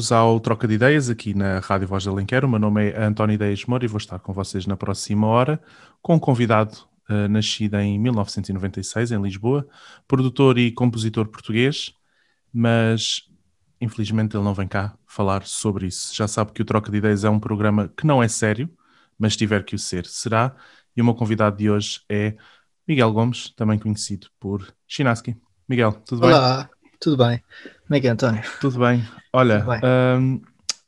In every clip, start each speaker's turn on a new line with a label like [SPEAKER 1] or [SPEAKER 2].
[SPEAKER 1] Bem-vindos ao Troca de Ideias aqui na Rádio Voz da Alenquer. O meu nome é António Ideias Moura e vou estar com vocês na próxima hora com um convidado uh, nascido em 1996 em Lisboa, produtor e compositor português, mas infelizmente ele não vem cá falar sobre isso. Já sabe que o Troca de Ideias é um programa que não é sério, mas tiver que o ser, será. E o meu convidado de hoje é Miguel Gomes, também conhecido por Chinaski. Miguel, tudo
[SPEAKER 2] Olá.
[SPEAKER 1] bem?
[SPEAKER 2] Olá, tudo bem? Como é que é, António?
[SPEAKER 1] Tudo bem. Olha,
[SPEAKER 2] Tudo bem.
[SPEAKER 1] hum,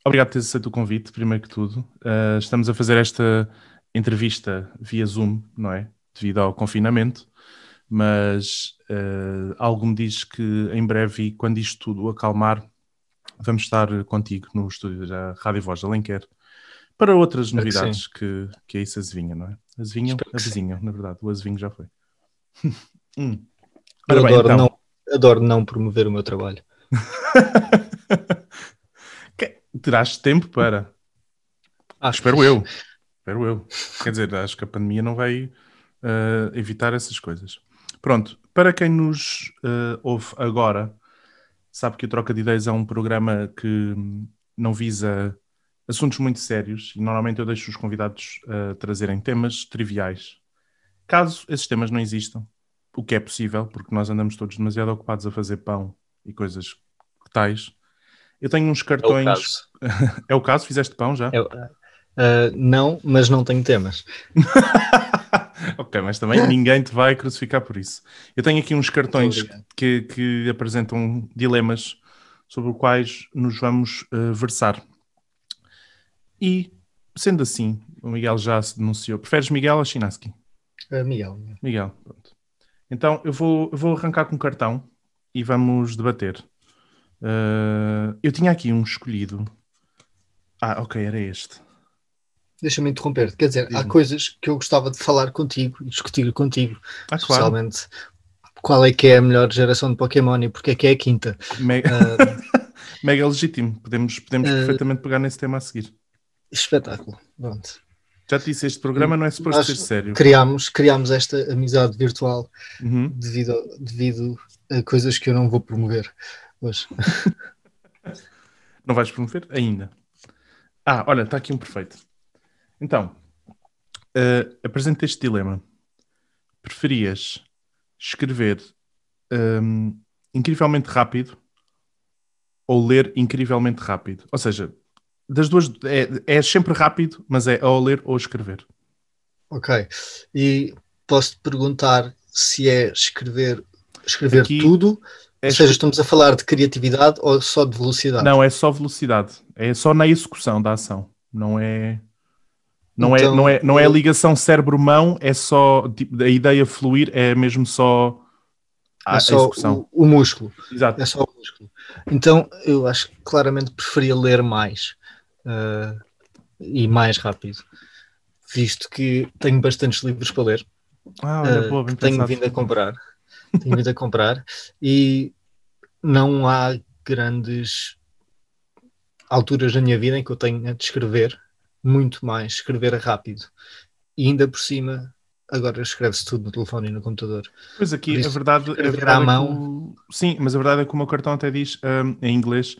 [SPEAKER 1] obrigado por teres aceito o convite, primeiro que tudo. Uh, estamos a fazer esta entrevista via Zoom, não é? Devido ao confinamento, mas uh, algo me diz que em breve, quando isto tudo acalmar, vamos estar contigo no estúdio da Rádio Voz de Alenquer para outras
[SPEAKER 2] Espero que
[SPEAKER 1] novidades que, que aí se azevinham, não é? Azevinham,
[SPEAKER 2] que sim.
[SPEAKER 1] avizinham, na verdade. O azevinho já foi. Hum. Ora bem, então.
[SPEAKER 2] não, adoro não promover o meu trabalho.
[SPEAKER 1] Terás tempo para.
[SPEAKER 2] Ah,
[SPEAKER 1] Espero eu. Espero eu. Quer dizer, acho que a pandemia não vai eh, evitar essas coisas. Pronto, para quem nos eh, ouve agora, sabe que o Troca de Ideias é um programa que não visa assuntos muito sérios e normalmente eu deixo os convidados eh, trazerem temas triviais. Caso esses temas não existam, o que é possível, porque nós andamos todos demasiado ocupados a fazer pão e coisas tais, eu tenho uns
[SPEAKER 2] É o
[SPEAKER 1] cartões.
[SPEAKER 2] caso.
[SPEAKER 1] É o caso? Fizeste pão já?
[SPEAKER 2] É o- ah, não, mas não tenho temas.
[SPEAKER 1] ok, mas também ninguém te vai crucificar por isso. Eu tenho aqui uns cartões que, que apresentam dilemas sobre os quais nos vamos eh, versar. E, sendo assim, o Miguel já se denunciou. Preferes Miguel ou Chinaski?
[SPEAKER 2] Ah, Miguel,
[SPEAKER 1] Miguel, pronto. Então, eu vou, eu vou arrancar com um cartão e vamos debater. Eh, eu tinha aqui um escolhido. Ah, ok, era este.
[SPEAKER 2] deixa-me interromper. Quer dizer, há coisas que eu gostava de falar contigo e discutir contigo,
[SPEAKER 1] Ah, claro.
[SPEAKER 2] especialmente qual é que é a melhor geração de Pokémon e porque é que é a quinta.
[SPEAKER 1] Me-
[SPEAKER 2] Ah,
[SPEAKER 1] Mega legítimo. Podemos, podemos
[SPEAKER 2] Eh,
[SPEAKER 1] perfeitamente pegar nesse tema a seguir.
[SPEAKER 2] espetáculo. Pronto.
[SPEAKER 1] Já te disse, este programa não é suposto
[SPEAKER 2] Nós
[SPEAKER 1] ser sério.
[SPEAKER 2] Criámos, criámos esta amizade virtual
[SPEAKER 1] Uhum.
[SPEAKER 2] devido, devido a coisas que eu não vou promover hoje.
[SPEAKER 1] Não vais promover? Ainda. Ah, olha, está aqui um perfeito. Então, eh, apresento este dilema. Preferias escrever hum, incrivelmente rápido ou ler incrivelmente rápido? Ou seja, das duas, é, é sempre rápido, mas é ou ler ou escrever.
[SPEAKER 2] Ok. E posso-te perguntar se é escrever, escrever
[SPEAKER 1] Aqui
[SPEAKER 2] tudo,
[SPEAKER 1] É
[SPEAKER 2] ou seja, estamos a falar de criatividade ou só de velocidade?
[SPEAKER 1] Não, é só velocidade. É só na execução da ação. Não é. Não, é,
[SPEAKER 2] Então,
[SPEAKER 1] não, é, não é a ligação cérebro-mão, é só. Tipo, a ideia fluir é mesmo só. A,
[SPEAKER 2] é
[SPEAKER 1] a
[SPEAKER 2] só
[SPEAKER 1] execução.
[SPEAKER 2] o, o músculo.
[SPEAKER 1] Exato.
[SPEAKER 2] É só o músculo. Então, eu acho que claramente preferia ler mais ah, e mais rápido, visto que tenho bastantes livros para ler.
[SPEAKER 1] Ah, olha,
[SPEAKER 2] ah,
[SPEAKER 1] boa, bem
[SPEAKER 2] tenho vindo a comprar. tenho vindo a comprar e não há grandes alturas na minha vida em que eu tenha de escrever muito mais, escrever rápido. E ainda por cima, agora escreve-se tudo no telefone e no computador.
[SPEAKER 1] Pois aqui,
[SPEAKER 2] Por
[SPEAKER 1] a
[SPEAKER 2] isso,
[SPEAKER 1] verdade, a verdade
[SPEAKER 2] à
[SPEAKER 1] é
[SPEAKER 2] mão-
[SPEAKER 1] que Sim, mas a verdade é que o meu cartão até diz hum, em inglês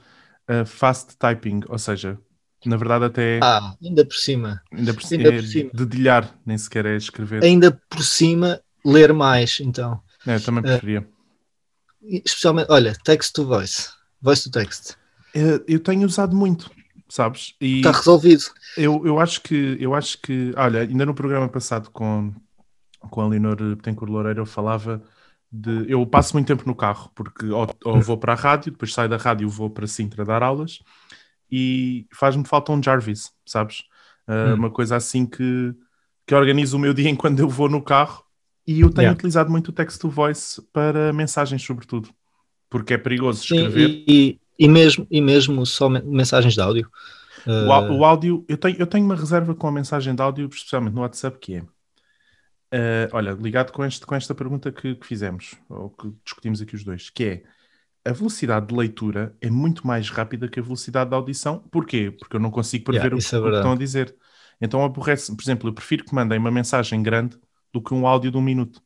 [SPEAKER 1] uh, fast typing, ou seja, na verdade até
[SPEAKER 2] Ah, ainda por cima,
[SPEAKER 1] ainda por,
[SPEAKER 2] ainda
[SPEAKER 1] é
[SPEAKER 2] por cima.
[SPEAKER 1] dedilhar, nem sequer é escrever.
[SPEAKER 2] ainda por cima, ler mais, então.
[SPEAKER 1] É, também preferia.
[SPEAKER 2] E Especialmente, olha, text to voice, voice to text.
[SPEAKER 1] Eu tenho usado muito, sabes? E
[SPEAKER 2] Está resolvido.
[SPEAKER 1] Eu, eu acho que, eu acho que, olha, ainda no programa passado com, com a Leonor Betancourt Loureiro eu falava de, eu passo muito tempo no carro, porque ou, ou vou para a rádio, depois saio da rádio vou para Sintra dar aulas e faz-me falta um Jarvis, sabes? Uh,
[SPEAKER 2] Hum.
[SPEAKER 1] Uma coisa assim que, que organiza o meu dia enquanto eu vou no carro e eu tenho
[SPEAKER 2] Yeah.
[SPEAKER 1] utilizado muito o text to voice para mensagens sobretudo, porque é perigoso
[SPEAKER 2] Sim,
[SPEAKER 1] escrever.
[SPEAKER 2] e, e, e mesmo, e mesmo só men- mensagens de áudio.
[SPEAKER 1] O,
[SPEAKER 2] Ah,
[SPEAKER 1] o áudio, eu tenho, eu tenho uma reserva com a mensagem de áudio, especialmente no WhatsApp, que é. eh, olha, ligado com, este, com esta pergunta que, que fizemos, ou que discutimos aqui os dois, que é a velocidade de leitura é muito mais rápida que a velocidade de audição. Porquê? Porque eu não consigo prever
[SPEAKER 2] Yeah,
[SPEAKER 1] o,
[SPEAKER 2] isso é
[SPEAKER 1] o que estão a dizer. Então aborrece, por exemplo, eu prefiro que mandem uma mensagem grande do que um áudio de um minuto.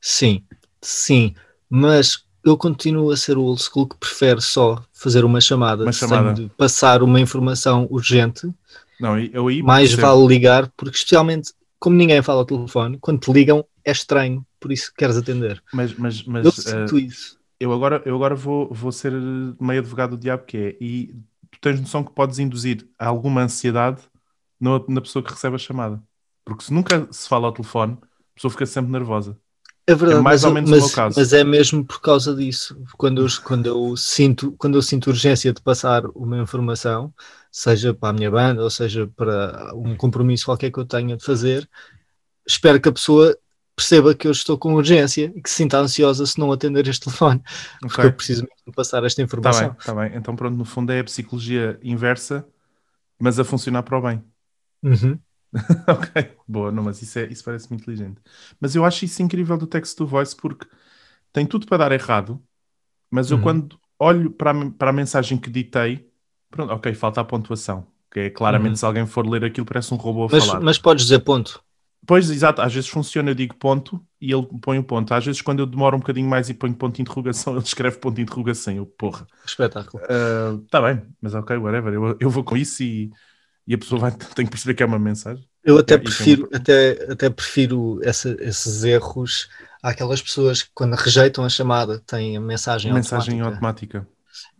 [SPEAKER 2] Sim, sim, mas eu continuo a ser o old school que prefere só fazer uma chamada,
[SPEAKER 1] Uma chamada.
[SPEAKER 2] sem passar uma informação urgente.
[SPEAKER 1] Não, eu aí
[SPEAKER 2] Mais
[SPEAKER 1] percebo.
[SPEAKER 2] vale ligar, porque especialmente como ninguém fala ao telefone, quando te ligam é estranho, por isso queres atender.
[SPEAKER 1] Mas, mas, mas
[SPEAKER 2] eu sinto isso.
[SPEAKER 1] Eu agora, eu agora vou, vou ser meio advogado do diabo que é, e tu tens noção que podes induzir alguma ansiedade na, na pessoa que recebe a chamada. Porque se nunca se fala ao telefone, a pessoa fica sempre nervosa.
[SPEAKER 2] É verdade,
[SPEAKER 1] É mais
[SPEAKER 2] mas,
[SPEAKER 1] ou menos o
[SPEAKER 2] mas,
[SPEAKER 1] meu caso.
[SPEAKER 2] mas é mesmo por causa disso. Quando eu, quando, eu sinto, quando eu sinto urgência de passar uma informação, seja para a minha banda ou seja para um compromisso qualquer que eu tenha de fazer, espero que a pessoa perceba que eu estou com urgência e que se sinta ansiosa se não atender este telefone, porque
[SPEAKER 1] Ok?
[SPEAKER 2] eu preciso mesmo passar esta
[SPEAKER 1] Está
[SPEAKER 2] informação.
[SPEAKER 1] bem, está bem. Então pronto, no fundo é a psicologia inversa, mas a funcionar para o bem.
[SPEAKER 2] Uhum.
[SPEAKER 1] ok, boa, não, mas isso, é, isso parece muito inteligente. Mas eu acho isso incrível do text to voice porque tem tudo para dar errado, mas eu
[SPEAKER 2] Uhum.
[SPEAKER 1] quando olho para a, para a mensagem que ditei, pronto, ok, falta a pontuação. Que é claramente
[SPEAKER 2] Uhum.
[SPEAKER 1] se alguém for ler aquilo parece um robô a
[SPEAKER 2] Mas,
[SPEAKER 1] falar.
[SPEAKER 2] mas podes dizer ponto.
[SPEAKER 1] Pois, exato, às vezes funciona, eu digo ponto e ele põe o ponto. Às vezes quando eu demoro um bocadinho mais e ponho ponto de interrogação, ele escreve ponto de interrogação. Eu, porra,
[SPEAKER 2] Espetáculo.
[SPEAKER 1] Está bem, mas ok, whatever. Eu, eu vou com isso e, e a pessoa vai, tem que perceber que é uma mensagem.
[SPEAKER 2] Eu até
[SPEAKER 1] É, isso é
[SPEAKER 2] prefiro,
[SPEAKER 1] bom.
[SPEAKER 2] até, até prefiro essa- esses erros àquelas pessoas que quando rejeitam a chamada têm a mensagem,
[SPEAKER 1] mensagem
[SPEAKER 2] automática.
[SPEAKER 1] automática.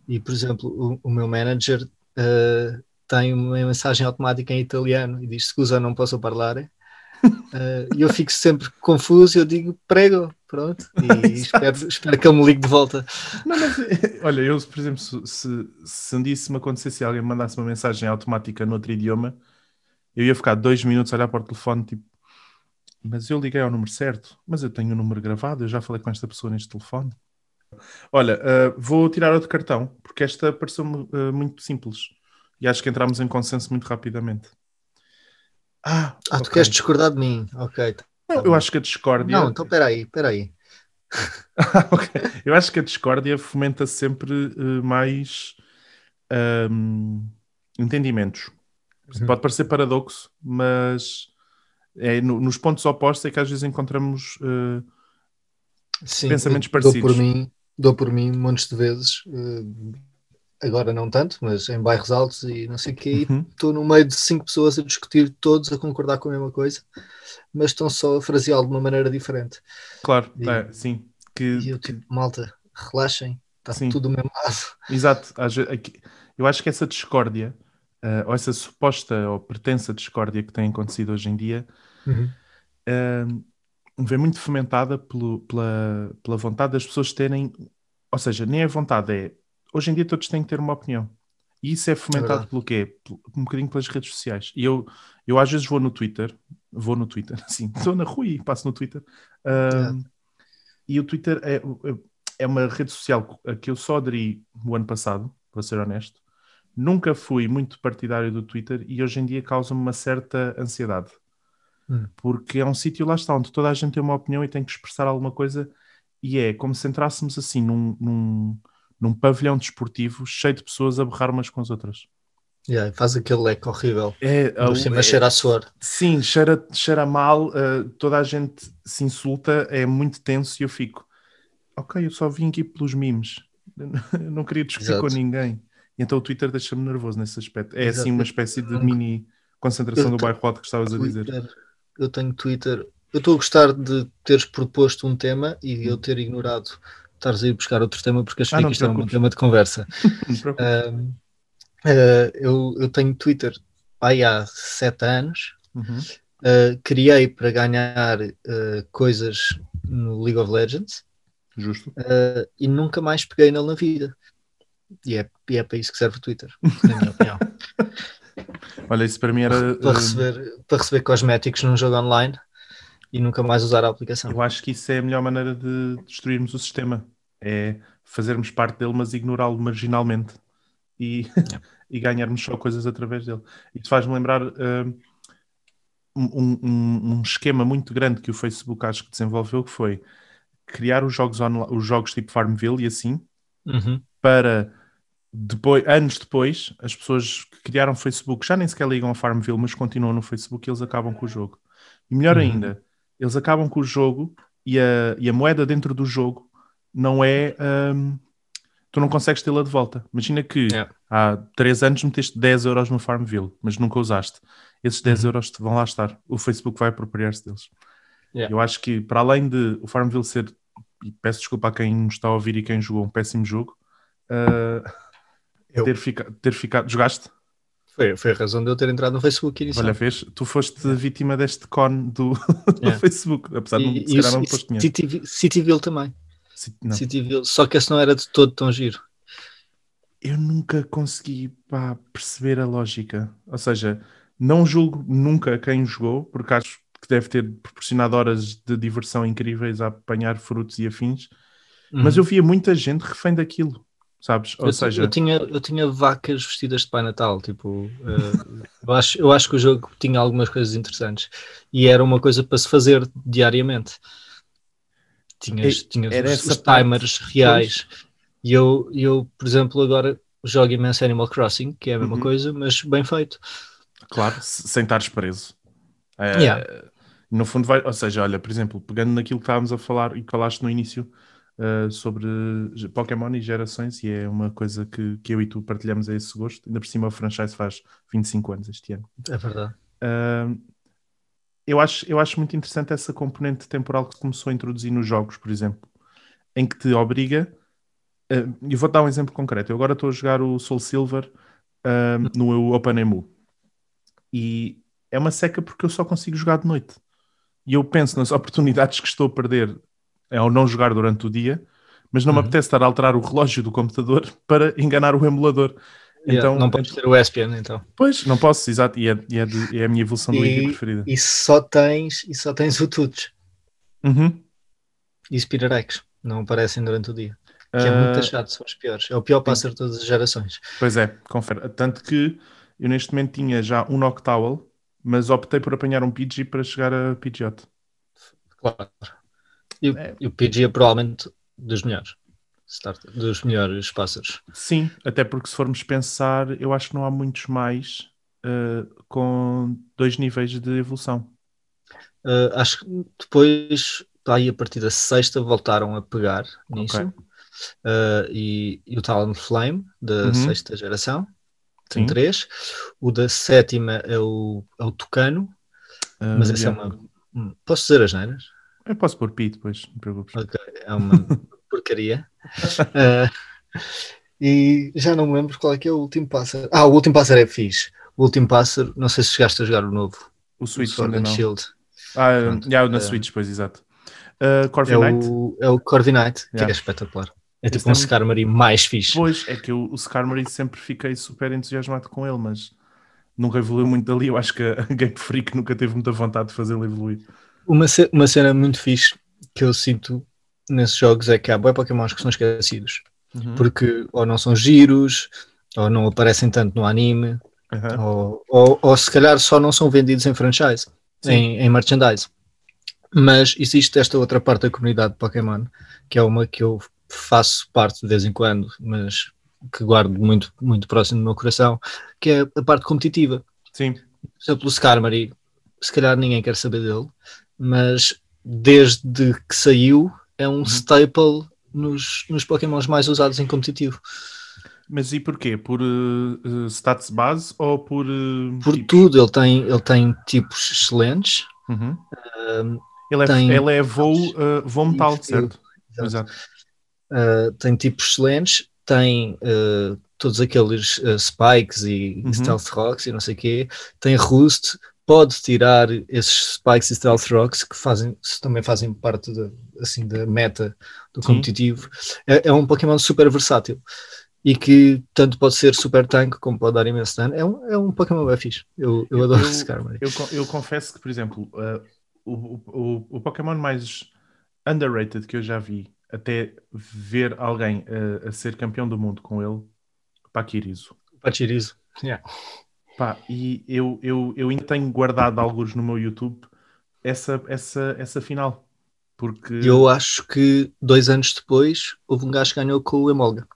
[SPEAKER 2] E, por exemplo, o, o meu manager eh, tem uma mensagem automática em italiano e diz scusa, não posso parlare. Eh, E eu fico sempre confuso e eu digo prego, pronto, e espero, espero que ele me ligue de volta.
[SPEAKER 1] Não, mas, olha, eu, por exemplo, se, se, se um dia isso me acontecesse e alguém me mandasse uma mensagem automática noutro idioma, eu ia ficar dois minutos a olhar para o telefone, tipo, mas eu liguei ao número certo, mas eu tenho o número gravado, eu já falei com esta pessoa neste telefone. Olha, ah, vou tirar outro cartão, porque esta pareceu-me ah, muito simples e acho que entramos em consenso muito rapidamente. Ah,
[SPEAKER 2] Ah, tu
[SPEAKER 1] ok.
[SPEAKER 2] queres discordar de mim? Ok. tá
[SPEAKER 1] Não, eu acho que a discórdia.
[SPEAKER 2] Não, então espera aí, espera aí.
[SPEAKER 1] Ok. Eu acho que a discórdia fomenta sempre eh, mais ahm, entendimentos.
[SPEAKER 2] Uhum.
[SPEAKER 1] Pode parecer paradoxo, mas é, no- nos pontos opostos é que às vezes encontramos. eh,
[SPEAKER 2] Sim,
[SPEAKER 1] Pensamentos
[SPEAKER 2] eu Dou
[SPEAKER 1] parecidos.
[SPEAKER 2] por mim, dou por mim montes de vezes, eh, agora não tanto, mas em bairros altos e não sei o quê,
[SPEAKER 1] uhum.
[SPEAKER 2] estou no meio de cinco pessoas a discutir, todos a concordar com a mesma coisa, mas estão só a fraseá-lo de uma maneira diferente.
[SPEAKER 1] Claro,
[SPEAKER 2] E-
[SPEAKER 1] é, sim. Que,
[SPEAKER 2] E eu tipo, malta, relaxem, está
[SPEAKER 1] Sim.
[SPEAKER 2] tudo do mesmo lado.
[SPEAKER 1] Exato. Eu acho que essa discórdia, eh, ou essa suposta ou pretensa discórdia que tem acontecido hoje em dia, Ahm, vem muito fomentada pelo- pela, pela vontade das pessoas terem, ou seja, nem é vontade, é hoje em dia todos têm que ter uma opinião. E isso é fomentado
[SPEAKER 2] verdade.
[SPEAKER 1] pelo quê? Um bocadinho pelas redes sociais. E eu, eu às vezes vou no Twitter, vou no Twitter, assim, estou na rua e passo no Twitter. Ahm, E o Twitter é, é uma rede social a que eu só aderi no ano passado, vou ser honesto. Nunca fui muito partidário do Twitter e hoje em dia causa-me uma certa ansiedade
[SPEAKER 2] Hum.
[SPEAKER 1] porque é um sítio lá está onde toda a gente tem uma opinião e tem que expressar alguma coisa e é como se entrássemos assim num, num, num pavilhão desportivo cheio de pessoas a berrar umas com as outras.
[SPEAKER 2] Yeah, faz aquele leque horrível.
[SPEAKER 1] É,
[SPEAKER 2] Por cima
[SPEAKER 1] é-
[SPEAKER 2] cheira a suor.
[SPEAKER 1] sim, cheira, cheira mal, eh, toda a gente se insulta, é muito tenso e eu fico, ok, eu só vim aqui pelos memes, eu não queria discutir
[SPEAKER 2] Exato.
[SPEAKER 1] com ninguém. Então o Twitter deixa-me nervoso nesse aspecto. É
[SPEAKER 2] Exato.
[SPEAKER 1] assim uma espécie de mini concentração
[SPEAKER 2] eu
[SPEAKER 1] do bairro alto que estavas a dizer.
[SPEAKER 2] Twitter, eu tenho Twitter. Eu estou a gostar de teres proposto um tema e eu ter ignorado estares a ir buscar outro tema porque achei
[SPEAKER 1] Ah,
[SPEAKER 2] que isto é um tema de conversa. Um, uh, eu, eu tenho Twitter aí há sete anos.
[SPEAKER 1] Uhum.
[SPEAKER 2] Uh, criei para ganhar uh, coisas no League of Legends
[SPEAKER 1] Justo.
[SPEAKER 2] e nunca mais peguei nele na vida. E é, e é para isso que serve o Twitter, na minha opinião.
[SPEAKER 1] Olha, isso para mim era.
[SPEAKER 2] para, receber, para receber cosméticos num jogo online e nunca mais usar a aplicação.
[SPEAKER 1] Eu acho que isso é a melhor maneira de destruirmos o sistema. É fazermos parte dele, mas ignorá-lo marginalmente e, e ganharmos só coisas através dele. Isso faz-me lembrar hum, um, um- um esquema muito grande que o Facebook acho que desenvolveu, que foi criar os jogos, onla- os jogos tipo Farmville e assim,
[SPEAKER 2] Uhum.
[SPEAKER 1] para depois, anos depois, as pessoas que criaram o Facebook já nem sequer ligam a Farmville, mas continuam no Facebook e eles acabam com o jogo. E melhor
[SPEAKER 2] Uhum.
[SPEAKER 1] ainda, eles acabam com o jogo e a, e a moeda dentro do jogo não é. hum, tu não consegues tê-la de volta. Imagina que
[SPEAKER 2] Yeah.
[SPEAKER 1] há 3 anos meteste 10 euros no Farmville, mas nunca usaste. Esses 10
[SPEAKER 2] Uhum.
[SPEAKER 1] euros vão lá estar. O Facebook vai apropriar-se deles.
[SPEAKER 2] Yeah.
[SPEAKER 1] Eu acho que, para além de o Farmville ser, e peço desculpa a quem nos está a ouvir e quem jogou um péssimo jogo, uh,
[SPEAKER 2] Eu.
[SPEAKER 1] ter, fica, ter ficado. Jogaste?
[SPEAKER 2] Foi, foi a razão de eu ter entrado no Facebook
[SPEAKER 1] Olha,
[SPEAKER 2] inicialmente.
[SPEAKER 1] vês? Tu foste vítima deste con do, do
[SPEAKER 2] Yeah.
[SPEAKER 1] Facebook, apesar de não,
[SPEAKER 2] E,
[SPEAKER 1] se
[SPEAKER 2] e,
[SPEAKER 1] calhar não
[SPEAKER 2] o
[SPEAKER 1] depois tinha.
[SPEAKER 2] City, Cityville também. Cityville, só que esse não era de todo tão giro.
[SPEAKER 1] eu nunca consegui pá, perceber a lógica. Ou seja, não julgo nunca quem jogou, porque acho que deve ter proporcionado horas de diversão incríveis a apanhar frutos e afins, mas eu via muita gente refém daquilo, sabes? Ou
[SPEAKER 2] eu,
[SPEAKER 1] seja,
[SPEAKER 2] eu, tinha, eu tinha vacas vestidas de Pai Natal, tipo, eh, eu, acho, eu acho que o jogo tinha algumas coisas interessantes e era uma coisa para se fazer diariamente. Tinhas, tinhas
[SPEAKER 1] era
[SPEAKER 2] os, os
[SPEAKER 1] parte,
[SPEAKER 2] timers reais. E eu, eu, por exemplo, agora jogo imenso Animal Crossing, que é a mesma
[SPEAKER 1] Uhum.
[SPEAKER 2] coisa, mas bem feito.
[SPEAKER 1] claro, se- sem estares preso. É,
[SPEAKER 2] Yeah.
[SPEAKER 1] No fundo, vai, ou seja, olha, por exemplo, pegando naquilo que estávamos a falar e que falaste no início uh, sobre Pokémon e gerações, e é uma coisa que, que eu e tu partilhamos a esse gosto, ainda por cima o franchise faz 25 anos este ano.
[SPEAKER 2] É verdade.
[SPEAKER 1] Uh, eu, acho, eu acho muito interessante essa componente temporal que começou a introduzir nos jogos, por exemplo, em que te obriga. Uh, e vou dar um exemplo concreto. Eu agora estou a jogar o Soul Silver uh, no OpenEMU e é uma seca porque eu só consigo jogar de noite. E eu penso nas oportunidades que estou a perder ao não jogar durante o dia, mas não me
[SPEAKER 2] Uhum.
[SPEAKER 1] apetece estar a alterar o relógio do computador para enganar o emulador.
[SPEAKER 2] Yeah,
[SPEAKER 1] Então,
[SPEAKER 2] não podes ter o ESPN, então.
[SPEAKER 1] Pois, não posso, exato, e é, e é, de- é a minha evolução do
[SPEAKER 2] E,
[SPEAKER 1] preferida.
[SPEAKER 2] e só tens, e só tens o Tuts
[SPEAKER 1] Uhum.
[SPEAKER 2] e Spirarex. Não aparecem durante o dia. Que é
[SPEAKER 1] Ah,
[SPEAKER 2] muito chato, são os piores. É o pior pássaro de todas as gerações.
[SPEAKER 1] Pois é, confere. Tanto que eu neste momento tinha já um Noctowl, mas optei por apanhar um Pidgey para chegar a Pidgeot.
[SPEAKER 2] Claro. E, o-
[SPEAKER 1] É.
[SPEAKER 2] e Pidgey é provavelmente dos melhores. Start, dos melhores pássaros.
[SPEAKER 1] Sim, até porque se formos pensar, eu acho que não há muitos mais ah, com dois níveis de evolução.
[SPEAKER 2] Uh, acho que depois, aí a partir da sexta, voltaram a pegar nisso.
[SPEAKER 1] Ok.
[SPEAKER 2] Uh, e, e o Talonflame, da
[SPEAKER 1] Uhum.
[SPEAKER 2] sexta geração, tem
[SPEAKER 1] Sim.
[SPEAKER 2] três. O da sétima é o, é o Tucano, mas essa
[SPEAKER 1] yeah.
[SPEAKER 2] é uma. Posso dizer as neiras?
[SPEAKER 1] Eu posso pôr Pi depois, não te preocupes.
[SPEAKER 2] Ok, é uma porcaria. Uh, e já não me lembro qual é que é o último pássaro. Ah, o último pássaro é fixe. O último pássaro, não sei se chegaste a jogar o novo.
[SPEAKER 1] O
[SPEAKER 2] o
[SPEAKER 1] Switch
[SPEAKER 2] Sword
[SPEAKER 1] ainda
[SPEAKER 2] and
[SPEAKER 1] não.
[SPEAKER 2] Shield.
[SPEAKER 1] Ah,
[SPEAKER 2] Pronto.
[SPEAKER 1] yeah, na
[SPEAKER 2] Eh,
[SPEAKER 1] Switch, pois, exato. Uh, Corvin
[SPEAKER 2] É o, é o Corviknight, que
[SPEAKER 1] Yeah.
[SPEAKER 2] é espetacular. É tipo um
[SPEAKER 1] muito-
[SPEAKER 2] Skarmory mais fixe.
[SPEAKER 1] Pois, é que eu, o Skarmory sempre fiquei super entusiasmado com ele, mas nunca evoluiu muito dali. Eu acho que a Game Freak nunca teve muita vontade de fazê-lo evoluir.
[SPEAKER 2] Uma, uma cena muito fixe que eu sinto nesses jogos é que há boi Pokémons que são esquecidos.
[SPEAKER 1] Uhum.
[SPEAKER 2] Porque ou não são giros, ou não aparecem tanto no anime,
[SPEAKER 1] Aham.
[SPEAKER 2] ou, ou, ou se calhar só não são vendidos em franchise, em, em merchandise. Mas existe esta outra parte da comunidade de Pokémon, que é uma que eu faço parte de vez em quando, mas que guardo muito, muito próximo do meu coração, que é a parte competitiva.
[SPEAKER 1] Sim,
[SPEAKER 2] Por exemplo, o Skarmory, se calhar ninguém quer saber dele, mas desde que saiu é
[SPEAKER 1] Uhum.
[SPEAKER 2] um staple nos, nos Pokémons mais usados em competitivo.
[SPEAKER 1] mas e porquê? Por uh, uh, stats base ou por. uh,
[SPEAKER 2] Por
[SPEAKER 1] tipos?
[SPEAKER 2] tudo, ele tem, ele tem tipos excelentes.
[SPEAKER 1] Uhum.
[SPEAKER 2] um,
[SPEAKER 1] Ele, é,
[SPEAKER 2] Tem-
[SPEAKER 1] ele é voo, uh, voo metal, certo?
[SPEAKER 2] Exato.
[SPEAKER 1] Exato.
[SPEAKER 2] Uh, tem tipos excelentes, tem todos aqueles spikes e,
[SPEAKER 1] Uhum.
[SPEAKER 2] stealth rocks e não sei o quê, tem roost, pode tirar esses spikes e stealth rocks que fazem, também fazem parte da, assim, da meta do competitivo. É, é um Pokémon super versátil e que tanto pode ser super tank como pode dar imenso dano. É um, é um Pokémon bem fixe. Eu, eu
[SPEAKER 1] Eu-
[SPEAKER 2] adoro
[SPEAKER 1] eu-
[SPEAKER 2] esse Skarmory.
[SPEAKER 1] Eu, eu confesso que, por exemplo, uh, o, o, o Pokémon mais underrated que eu já vi, até ver alguém uh, a ser campeão do mundo com ele, Pakirizo.
[SPEAKER 2] Pachirizo. Yeah.
[SPEAKER 1] Pá, e eu, eu, eu ainda tenho guardado alguns no meu YouTube essa, essa, essa final. Porque
[SPEAKER 2] eu acho que dois anos depois houve um gajo que ganhou com o Emolga.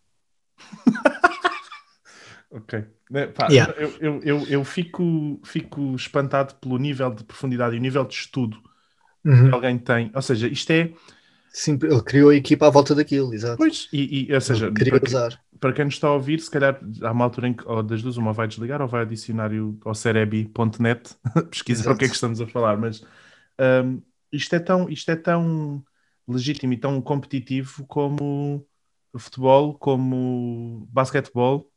[SPEAKER 1] Ok. Né, pá,
[SPEAKER 2] Yeah.
[SPEAKER 1] Eu, eu, eu, eu fico, fico espantado pelo nível de profundidade e o nível de estudo que alguém tem. Ou seja, isto é.
[SPEAKER 2] Sim, ele criou a equipa à volta daquilo, exato.
[SPEAKER 1] Pois, e, e ou seja,
[SPEAKER 2] queria
[SPEAKER 1] para,
[SPEAKER 2] usar.
[SPEAKER 1] Para quem nos está a ouvir, se calhar há uma altura em que, ou das duas, uma vai desligar ou vai adicionar o- ao cerebi.net pesquisar
[SPEAKER 2] Exato.
[SPEAKER 1] o que é que estamos a falar, mas hum, isto, é tão, isto é tão legítimo e tão competitivo como futebol, como basquetebol,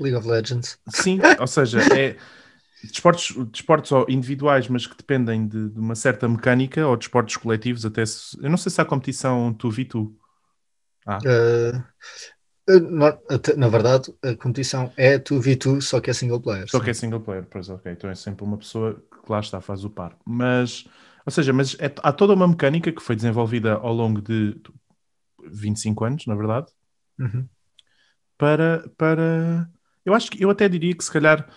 [SPEAKER 2] League of Legends.
[SPEAKER 1] Sim, ou seja, é desportos, desportos individuais, mas que dependem de, de uma certa mecânica, ou desportos coletivos, até se, eu não sei se há competição tu vi tu.
[SPEAKER 2] Uh, uh, na, verdade, a competição é 2v2, só que é single player.
[SPEAKER 1] Só
[SPEAKER 2] sim.
[SPEAKER 1] que é single player, pois ok, então é sempre uma pessoa que lá está, faz o par. Mas, ou seja, mas é- há toda uma mecânica que foi desenvolvida ao longo de 25 anos, na verdade,
[SPEAKER 2] Uhum.
[SPEAKER 1] para, para eu acho que eu até diria que se calhar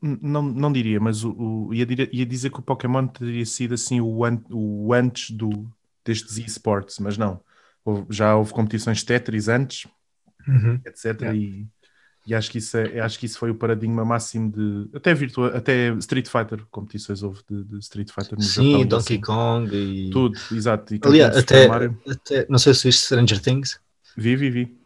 [SPEAKER 1] não, não diria, mas o, o- ia, ia dizer que o Pokémon teria sido assim o, an- o antes do, destes esports, mas não. Houve- já houve competições Tetris antes,
[SPEAKER 2] Uhum.
[SPEAKER 1] etc.
[SPEAKER 2] Yeah.
[SPEAKER 1] E, e acho, que isso é, acho que isso foi o paradigma máximo de até virtua, até Street Fighter, competições houve de, de Street Fighter no Japão.
[SPEAKER 2] Sim,
[SPEAKER 1] e
[SPEAKER 2] Donkey
[SPEAKER 1] assim.
[SPEAKER 2] Kong e.
[SPEAKER 1] Tudo, exato. E
[SPEAKER 2] Aliás, até, até. Não sei se viste Stranger Things.
[SPEAKER 1] Vi, vi, vi.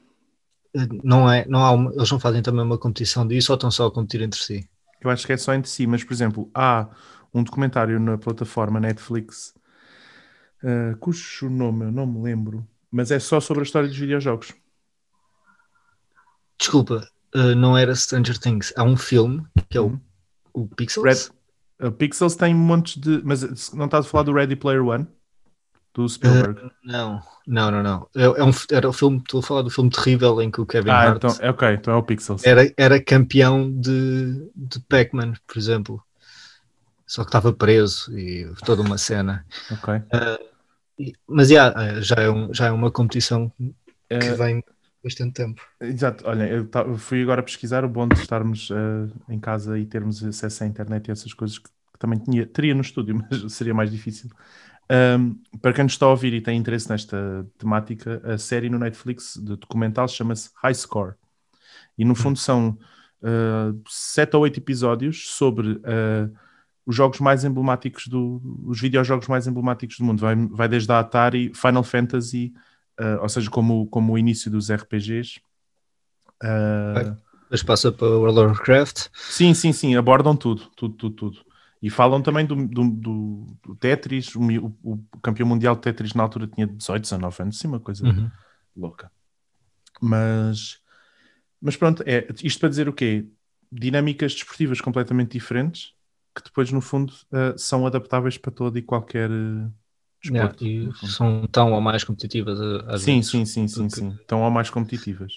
[SPEAKER 2] Não é, não há uma- eles não fazem também uma competição disso ou estão só a competir entre si?
[SPEAKER 1] Eu acho que é só entre si, mas por exemplo, há um documentário na plataforma Netflix eh, cujo nome eu não me lembro, mas é só sobre a história dos videojogos.
[SPEAKER 2] Desculpa, uh, não era Stranger Things. Há um filme que é o,
[SPEAKER 1] Uhum.
[SPEAKER 2] o Pixels.
[SPEAKER 1] Red, a Pixels tem montes de. Mas se não estás a falar do Ready Player One? Do Spielberg.
[SPEAKER 2] Não, não, não, não. É, é um, era o filme, estou a falar do filme terrível em que o Kevin
[SPEAKER 1] ah,
[SPEAKER 2] Hart
[SPEAKER 1] então, é ok, então é o Pixels.
[SPEAKER 2] era, era campeão de, de Pac-Man, por exemplo. Só que estava preso e toda uma cena.
[SPEAKER 1] Ok.
[SPEAKER 2] Mas já, já, é um, já é uma competição que
[SPEAKER 1] Eh,
[SPEAKER 2] vem bastante tempo.
[SPEAKER 1] Exato, olha, eu, fui agora pesquisar o bom de estarmos eh, em casa e termos acesso à internet e essas coisas que, que também tinha, teria no estúdio, mas seria mais difícil. Ahm, para quem nos está a ouvir e tem interesse nesta temática, a série no Netflix de documental chama-se High Score. E no fundo são ah, sete ou oito episódios sobre ah, os jogos mais emblemáticos do, os videojogos mais emblemáticos do mundo. Vai, vai desde a Atari, Final Fantasy, ah, ou seja, como, como o início dos RPGs. Ah,
[SPEAKER 2] Vai. Depois passa para World of Warcraft.
[SPEAKER 1] Sim, sim, sim, abordam tudo, tudo, tudo, tudo. E falam também do, do, do- do Tetris, o, o- campeão mundial de Tetris na altura tinha 18, 19 anos, sim, uma coisa
[SPEAKER 2] Uhum.
[SPEAKER 1] louca. Mas, mas pronto, é, isto para dizer o quê? Dinâmicas desportivas completamente diferentes, que depois, no fundo, eh, são adaptáveis para todo e qualquer
[SPEAKER 2] Yeah,
[SPEAKER 1] desporto. fundo.
[SPEAKER 2] são tão ou mais competitivas às
[SPEAKER 1] Sim,
[SPEAKER 2] vezes.
[SPEAKER 1] sim, sim, sim,
[SPEAKER 2] porque-
[SPEAKER 1] sim. Estão ao mais competitivas.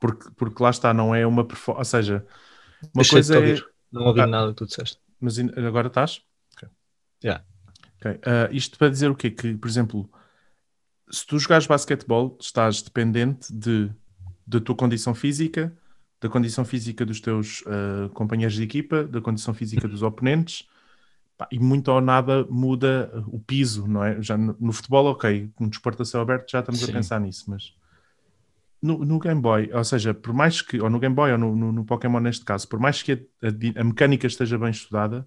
[SPEAKER 1] Porque, porque lá está, não é uma performance. Ou seja, uma
[SPEAKER 2] Deixei
[SPEAKER 1] coisa é.
[SPEAKER 2] Não ouvi
[SPEAKER 1] Ah.
[SPEAKER 2] nada que tu disseste.
[SPEAKER 1] Mas agora estás? Ok.
[SPEAKER 2] Yeah.
[SPEAKER 1] Ok. Ah, isto para dizer o quê? Que, por exemplo, se tu jogares basquetebol, estás dependente de, da tua condição física, da condição física dos teus ah, companheiros de equipa, da condição física dos oponentes, pá, e muito ou nada muda o piso, não é? Já no, no futebol, ok, no desporto a céu aberto já estamos
[SPEAKER 2] Sim.
[SPEAKER 1] a pensar nisso, mas no, no Game Boy, ou seja, por mais que, ou no Game Boy ou no, no, no Pokémon neste caso, por mais que a, a a mecânica esteja bem estudada,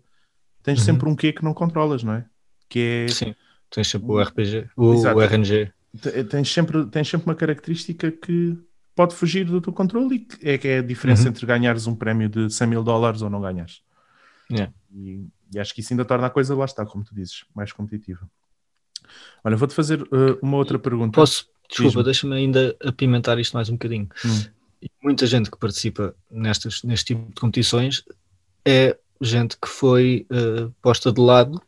[SPEAKER 1] tens
[SPEAKER 2] Uhum.
[SPEAKER 1] sempre um quê que não controlas, não é? Que é
[SPEAKER 2] Sim. Tens sempre o RPG, o,
[SPEAKER 1] Exato.
[SPEAKER 2] o RNG.
[SPEAKER 1] te- tens sempre, tens sempre uma característica que pode fugir do teu controle e que é, que é a diferença
[SPEAKER 2] Uhum.
[SPEAKER 1] entre ganhares um prémio de 100 mil dólares ou não ganhares.
[SPEAKER 2] Yeah.
[SPEAKER 1] E, e acho que isso ainda torna a coisa, lá está, como tu dizes, mais competitiva. Olha, vou-te fazer uh, uma outra pergunta.
[SPEAKER 2] Posso, desculpa, deixa-me ainda apimentar isto mais um bocadinho.
[SPEAKER 1] Hum.
[SPEAKER 2] Muita gente que participa nestas, neste tipo de competições é gente que foi eh, posta de lado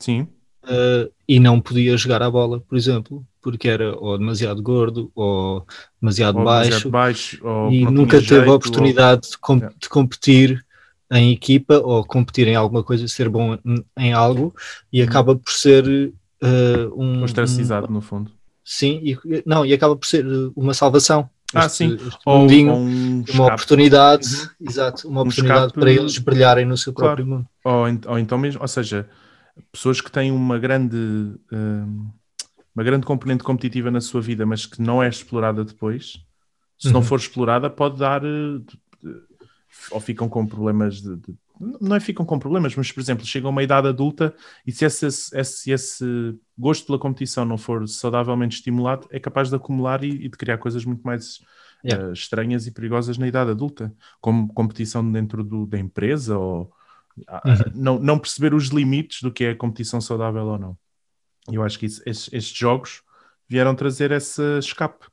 [SPEAKER 1] Sim,
[SPEAKER 2] eh, e não podia jogar a bola, por exemplo, porque era ou demasiado gordo ou demasiado
[SPEAKER 1] ou
[SPEAKER 2] baixo
[SPEAKER 1] demasiado baixo, ou
[SPEAKER 2] e nunca teve
[SPEAKER 1] jeito,
[SPEAKER 2] a oportunidade de, com-
[SPEAKER 1] Yeah.
[SPEAKER 2] de competir em equipa ou competir em alguma coisa, ser bom em- algo e
[SPEAKER 1] Uhum.
[SPEAKER 2] acaba por ser eh, um,
[SPEAKER 1] ou
[SPEAKER 2] um-
[SPEAKER 1] ostracizado, no fundo.
[SPEAKER 2] sim, e, não, e acaba por ser eh, uma salvação.
[SPEAKER 1] Ah,
[SPEAKER 2] Este-
[SPEAKER 1] sim.
[SPEAKER 2] este
[SPEAKER 1] Ou,
[SPEAKER 2] mundinho,
[SPEAKER 1] ou um
[SPEAKER 2] uma oportunidade,
[SPEAKER 1] Uhum.
[SPEAKER 2] exato, uma
[SPEAKER 1] Um
[SPEAKER 2] oportunidade
[SPEAKER 1] escape-
[SPEAKER 2] para eles brilharem no seu
[SPEAKER 1] Claro.
[SPEAKER 2] próprio mundo.
[SPEAKER 1] ou, ou então mesmo, ou seja, pessoas que têm uma grande hum, uma grande componente competitiva na sua vida, mas que não é explorada depois, se não
[SPEAKER 2] Uhum.
[SPEAKER 1] for explorada, pode dar eh, ou ficam com problemas de, de- não é ficam com problemas, mas por exemplo, chegam a uma idade adulta e se esse, esse, esse gosto pela competição não for saudavelmente estimulado, é capaz de acumular e, e de criar coisas muito mais
[SPEAKER 2] Yeah.
[SPEAKER 1] uh, estranhas e perigosas na idade adulta, como competição dentro do- da empresa ou ah,
[SPEAKER 2] Uhum.
[SPEAKER 1] não, não perceber os limites do que é competição saudável ou não. Eu acho que isso- estes, estes jogos vieram trazer esse escape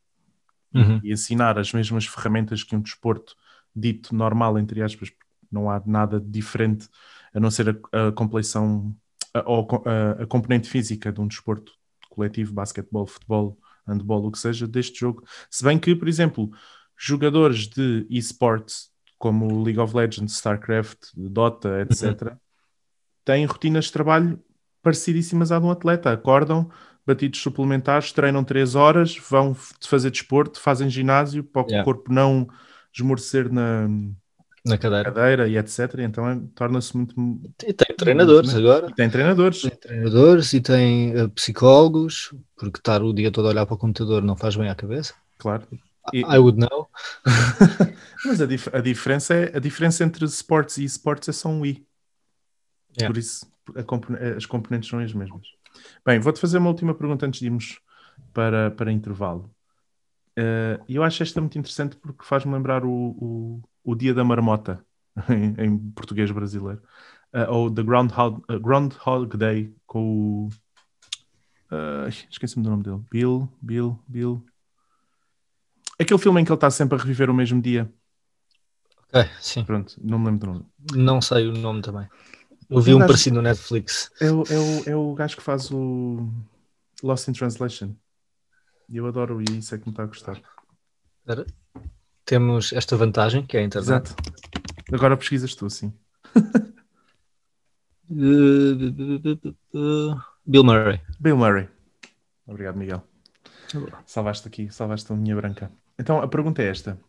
[SPEAKER 2] Uhum.
[SPEAKER 1] e ensinar as mesmas ferramentas que um desporto dito normal, entre aspas, porque não há nada diferente a não ser a, a compleição a, ou a, a componente física de um desporto coletivo, basquetebol, futebol, handball, o que seja, deste jogo. Se bem que, por exemplo, jogadores de esportes como League of Legends, StarCraft, Dota, etc., têm rotinas de trabalho parecidíssimas à de um atleta. Acordam, batidos suplementares, treinam 3 horas, vão fazer desporto, fazem ginásio para o
[SPEAKER 2] Yeah.
[SPEAKER 1] corpo não esmorecer na
[SPEAKER 2] Na cadeira.
[SPEAKER 1] cadeira e etc. E então é- torna-se muito.
[SPEAKER 2] E tem treinadores agora.
[SPEAKER 1] E tem treinadores.
[SPEAKER 2] Tem treinadores e tem eh, psicólogos, porque estar o dia todo a olhar para o computador não faz bem à cabeça.
[SPEAKER 1] Claro. E-
[SPEAKER 2] I would know.
[SPEAKER 1] Mas a, dif- a diferença é a diferença entre sports e esportes é só um i.
[SPEAKER 2] Yeah.
[SPEAKER 1] Por isso a compo- as componentes são as mesmas. Bem, vou-te fazer uma última pergunta antes de irmos para, para intervalo. Eh, E eu acho esta muito interessante porque faz-me lembrar o, o, o Dia da Marmota em, em português brasileiro. Eh, ou The Groundhog, eh, Groundhog Day com o. eh, Esqueci-me do nome dele. Bill, Bill, Bill. Aquele filme em que ele está sempre a reviver o mesmo dia.
[SPEAKER 2] Ok, sim.
[SPEAKER 1] Pronto, não me lembro do nome.
[SPEAKER 2] Não sei o nome também. Eu vi um parecido no Netflix.
[SPEAKER 1] É o, é, o, é o gajo que faz o Lost in Translation. Eu adoro e isso é que me está a gostar.
[SPEAKER 2] Temos esta vantagem, que é a internet.
[SPEAKER 1] Exato. Agora pesquisas tu, sim.
[SPEAKER 2] Bill Murray.
[SPEAKER 1] Bill Murray. Obrigado, Miguel. Salvaste aqui, salvaste a minha branca. Então a pergunta é esta: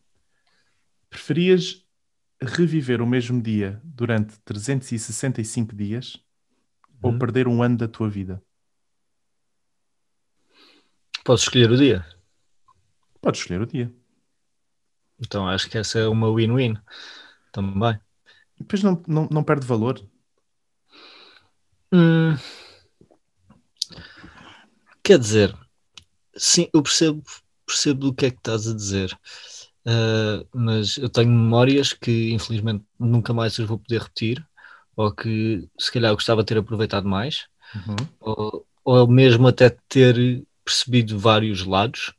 [SPEAKER 1] preferias reviver o mesmo dia durante 365 dias ou
[SPEAKER 2] Uhum.
[SPEAKER 1] perder um ano da tua vida?
[SPEAKER 2] Posso escolher o dia.
[SPEAKER 1] Podes escolher o dia.
[SPEAKER 2] Então acho que essa é uma win-win também.
[SPEAKER 1] Depois não, não, não perde valor.
[SPEAKER 2] Hum, quer dizer, sim, eu percebo, percebo do que é que estás a dizer, Ah, mas eu tenho memórias que infelizmente nunca mais as vou poder repetir, ou que se calhar eu gostava de ter aproveitado mais,
[SPEAKER 1] Uhum.
[SPEAKER 2] ou, ou mesmo até ter percebido vários lados,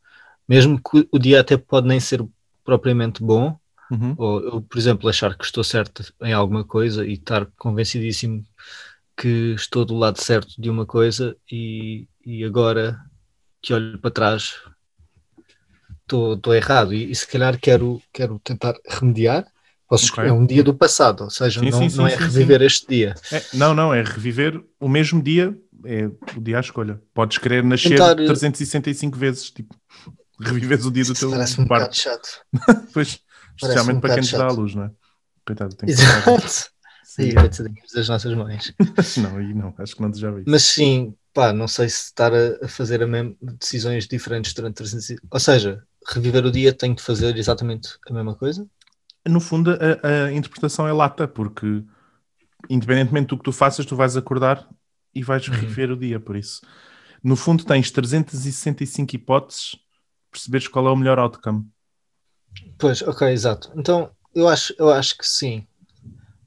[SPEAKER 2] mesmo que o dia até pode nem ser propriamente bom,
[SPEAKER 1] Uhum.
[SPEAKER 2] ou eu, por exemplo, achar que estou certo em alguma coisa e estar convencidíssimo que estou do lado certo de uma coisa e, e agora que olho para trás estou, errado e, e se calhar quero, quero tentar remediar. Posso
[SPEAKER 1] Ok.
[SPEAKER 2] escolher um dia do passado, ou seja,
[SPEAKER 1] Sim,
[SPEAKER 2] não,
[SPEAKER 1] sim, sim,
[SPEAKER 2] não é
[SPEAKER 1] sim,
[SPEAKER 2] reviver este dia.
[SPEAKER 1] É, não, não, é reviver o mesmo dia, é o dia à escolha. Podes querer nascer
[SPEAKER 2] Tentar-
[SPEAKER 1] 365 vezes, tipo, reviveres o dia do
[SPEAKER 2] Isso
[SPEAKER 1] teu
[SPEAKER 2] parece um bocado
[SPEAKER 1] parto.
[SPEAKER 2] chato.
[SPEAKER 1] Pois, especialmente
[SPEAKER 2] um
[SPEAKER 1] para quem nos dá a luz, não é? Coitado, tem que.
[SPEAKER 2] Exato.
[SPEAKER 1] Sim.
[SPEAKER 2] Coitadinhos das nossas mães.
[SPEAKER 1] Não, aí não, acho que não desejava isso.
[SPEAKER 2] Mas sim, pá, não sei se estar a, fazer a mesma, decisões diferentes durante 300. Ou seja, reviver o dia tenho de fazer exatamente a mesma coisa?
[SPEAKER 1] No fundo, a, a interpretação é lata, porque independentemente do que tu faças, tu vais acordar e vais
[SPEAKER 2] Uhum.
[SPEAKER 1] reviver o dia, por isso. No fundo, tens 365 hipóteses perceberes qual é o melhor outcome.
[SPEAKER 2] Pois, ok, exato. Então, eu acho, eu acho que sim.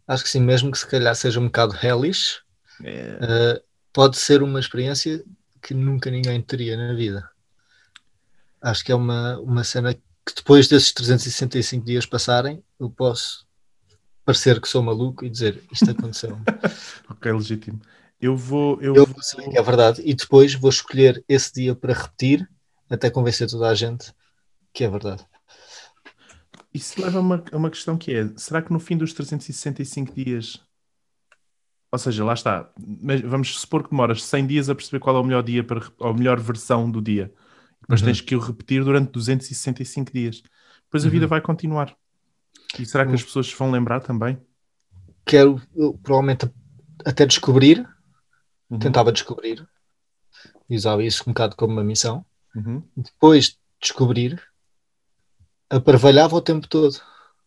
[SPEAKER 2] Acho que sim, mesmo que se calhar seja um bocado hellish,
[SPEAKER 1] É,
[SPEAKER 2] eh, pode ser uma experiência que nunca ninguém teria na vida. Acho que é uma, uma cena que depois desses 365 dias passarem, eu posso parecer que sou maluco e dizer isto aconteceu.
[SPEAKER 1] ok, legítimo. Eu vou. Eu,
[SPEAKER 2] eu
[SPEAKER 1] vou...
[SPEAKER 2] sei que é verdade e depois vou escolher esse dia para repetir até convencer toda a gente que é verdade.
[SPEAKER 1] Isso leva a uma, a uma questão que é: será que no fim dos 365 dias, ou seja, lá está, mas vamos supor que demoras 100 dias a perceber qual é o melhor dia para a melhor versão do dia, depois
[SPEAKER 2] Uhum.
[SPEAKER 1] tens que o repetir durante 265 dias, depois a vida
[SPEAKER 2] Uhum.
[SPEAKER 1] vai continuar. E será que as pessoas se vão lembrar também?
[SPEAKER 2] Quero eu, provavelmente até descobrir,
[SPEAKER 1] Uhum,
[SPEAKER 2] tentava descobrir, e usava isso um bocado como uma missão.
[SPEAKER 1] uhum.
[SPEAKER 2] Depois de descobrir, aparvalhava o tempo todo.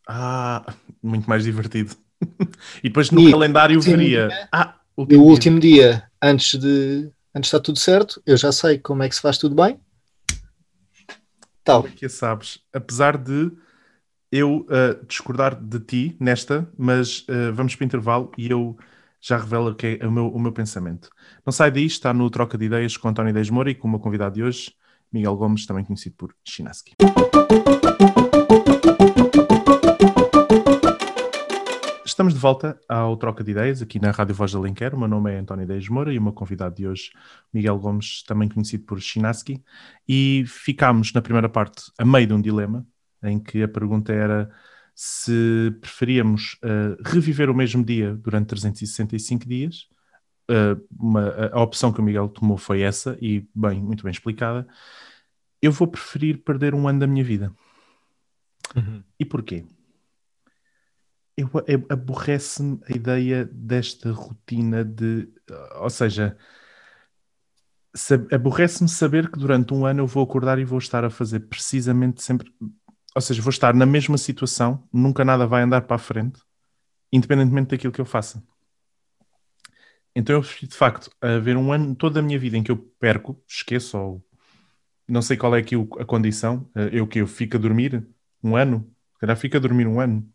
[SPEAKER 1] Ah, muito mais divertido. e depois no
[SPEAKER 2] E
[SPEAKER 1] calendário veria.
[SPEAKER 2] dia-
[SPEAKER 1] Ah,
[SPEAKER 2] o
[SPEAKER 1] dia.
[SPEAKER 2] último dia, antes de, antes está tudo certo, eu já sei como é que se faz tudo bem. Tal.
[SPEAKER 1] Que sabes, apesar de eu uh, discordar de ti nesta, mas uh, vamos para o intervalo e eu já revelo o que é o meu, o meu pensamento. Não sai daí, está no Troca de Ideias com António Deis Moura e com o meu convidado de hoje, Miguel Gomes, também conhecido por Chinaski. Estamos de volta ao Troca de Ideias aqui na Rádio Voz da Lenquer. O meu nome é António Deis Moura e o meu convidado de hoje, Miguel Gomes, também conhecido por Chinaski. E ficámos na primeira parte a meio de um dilema, em que a pergunta era se preferíamos uh, reviver o mesmo dia durante 365 dias. Uh, uma, a opção que o Miguel tomou foi essa, e bem, muito bem explicada. Eu vou preferir perder um ano da minha vida. Uhum. E porquê? eu, eu aborrece-me a ideia desta rotina de. Ou seja, aborrece-me saber que durante um ano eu vou acordar e vou estar a fazer precisamente sempre. Ou seja, vou estar na mesma situação, nunca nada vai andar para a frente, independentemente daquilo que eu faça. Então eu de facto haver um ano, toda a minha vida em que eu perco, esqueço, ou não sei qual é aqui a condição, eh, eu que eu fico a dormir um ano, calhar fico a dormir um ano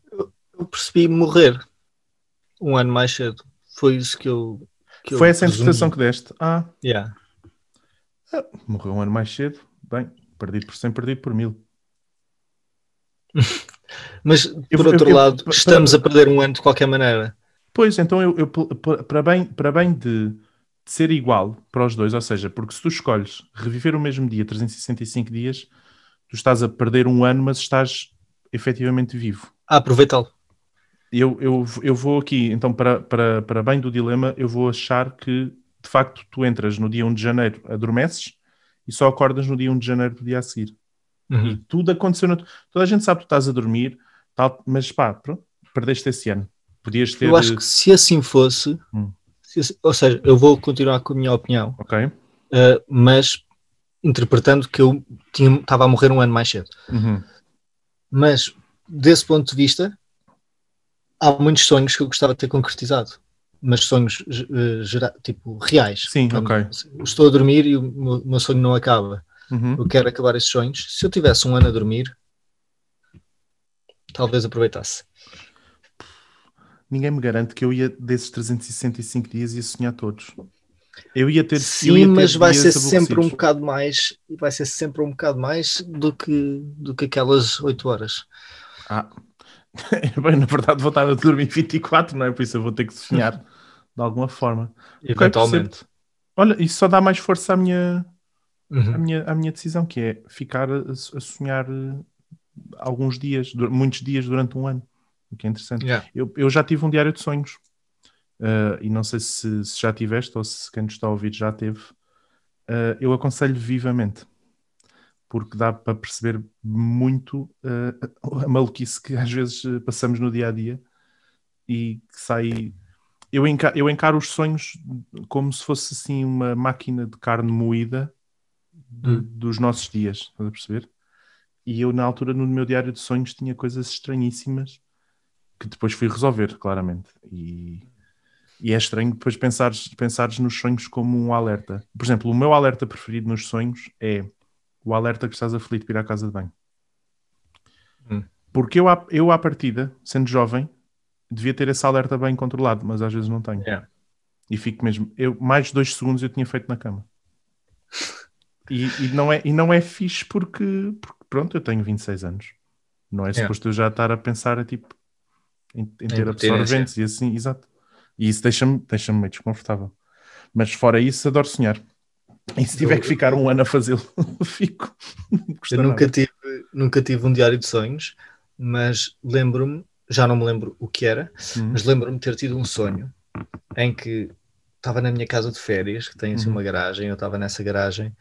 [SPEAKER 2] eu percebi morrer um ano mais cedo. Foi isso que eu.
[SPEAKER 1] Que Foi eu essa a interpretação que deste? Ah.
[SPEAKER 2] Yeah.
[SPEAKER 1] ah. Morreu um ano mais cedo. Bem, perdido por 100, perdido por mil.
[SPEAKER 2] Mas, por eu, outro eu, lado, eu, estamos para... a perder um ano de qualquer maneira.
[SPEAKER 1] Pois, então eu, para bem, para bem de, de, ser igual para os dois, ou seja, porque se tu escolhes reviver o mesmo dia, 365 dias, tu estás a perder um ano, mas estás efetivamente vivo.
[SPEAKER 2] A aproveitá-lo
[SPEAKER 1] eu, eu, eu vou aqui, então, para, para, para bem do dilema, eu vou achar que de facto tu entras no dia 1 de janeiro, adormeces e só acordas no dia 1 de janeiro do dia a seguir. Uhum. E tudo aconteceu. No... Toda a gente sabe que tu estás a dormir, tal, mas pá, pronto, perdeste esse ano. Podias ter.
[SPEAKER 2] Eu acho que se assim fosse, hum. se, ou seja, eu vou continuar com a minha opinião,
[SPEAKER 1] ok, uh,
[SPEAKER 2] mas interpretando que eu tinha, estava a morrer um ano mais cedo.
[SPEAKER 1] Uhum.
[SPEAKER 2] Mas desse ponto de vista, há muitos sonhos que eu gostava de ter concretizado, mas sonhos uh, tipo reais.
[SPEAKER 1] Sim, ok.
[SPEAKER 2] Estou a dormir e o meu, meu sonho não acaba.
[SPEAKER 1] Uhum.
[SPEAKER 2] Eu quero acabar esses sonhos. Se eu tivesse um ano a dormir, talvez aproveitasse.
[SPEAKER 1] Ninguém me garante que eu ia, desses 365 dias, ia sonhar todos. Eu ia ter
[SPEAKER 2] Sim,
[SPEAKER 1] ia ter
[SPEAKER 2] mas vai ser sempre um bocado mais, vai ser sempre um bocado mais do que, do que aquelas 8 horas.
[SPEAKER 1] Ah, Bem, na verdade vou estar a dormir 24, não é? Por isso eu vou ter que sonhar de alguma forma.
[SPEAKER 2] Eventualmente. Okay,
[SPEAKER 1] Olha, isso só dá mais força à minha,
[SPEAKER 2] uhum.
[SPEAKER 1] à minha, à minha decisão, que é ficar a, a sonhar eh, alguns dias, muitos dias durante um ano. O que é interessante.
[SPEAKER 2] Yeah.
[SPEAKER 1] Eu, eu já tive um diário de sonhos. Uh, e não sei se, se, já tiveste ou se quem nos está a ouvir já teve. Uh, eu aconselho vivamente porque dá para perceber muito uh, a maluquice que às vezes passamos no dia a dia e que sai. Eu encaro, eu encaro os sonhos como se fosse assim uma máquina de carne moída de, hum. dos nossos dias, estás a perceber? E eu, na altura, no meu diário de sonhos, tinha coisas estranhíssimas que depois fui resolver, claramente. E, e é estranho depois pensares, pensares nos sonhos como um alerta. Por exemplo, o meu alerta preferido nos sonhos é o alerta que estás aflito para ir à casa de banho.
[SPEAKER 2] Hum.
[SPEAKER 1] Porque eu, eu, à partida, sendo jovem, devia ter esse alerta bem controlado, mas às vezes não tenho.
[SPEAKER 2] Yeah.
[SPEAKER 1] E fico mesmo. Eu, mais de dois segundos eu tinha feito na cama. E, e, não, é, e não é fixe porque, porque, pronto, eu tenho 26 anos. Não é suposto yeah. eu já estar a pensar a, tipo, em, em ter absorventes e assim, exato. E isso deixa-me deixa meio desconfortável. Mas fora isso, adoro sonhar. E se tiver que ficar um ano a fazê-lo, fico.
[SPEAKER 2] Eu nunca tive, nunca tive um diário de sonhos, mas lembro-me, já não me lembro o que era, uhum. mas lembro-me de ter tido um sonho em que estava na minha casa de férias, que tem assim uhum. uma garagem, eu estava nessa garagem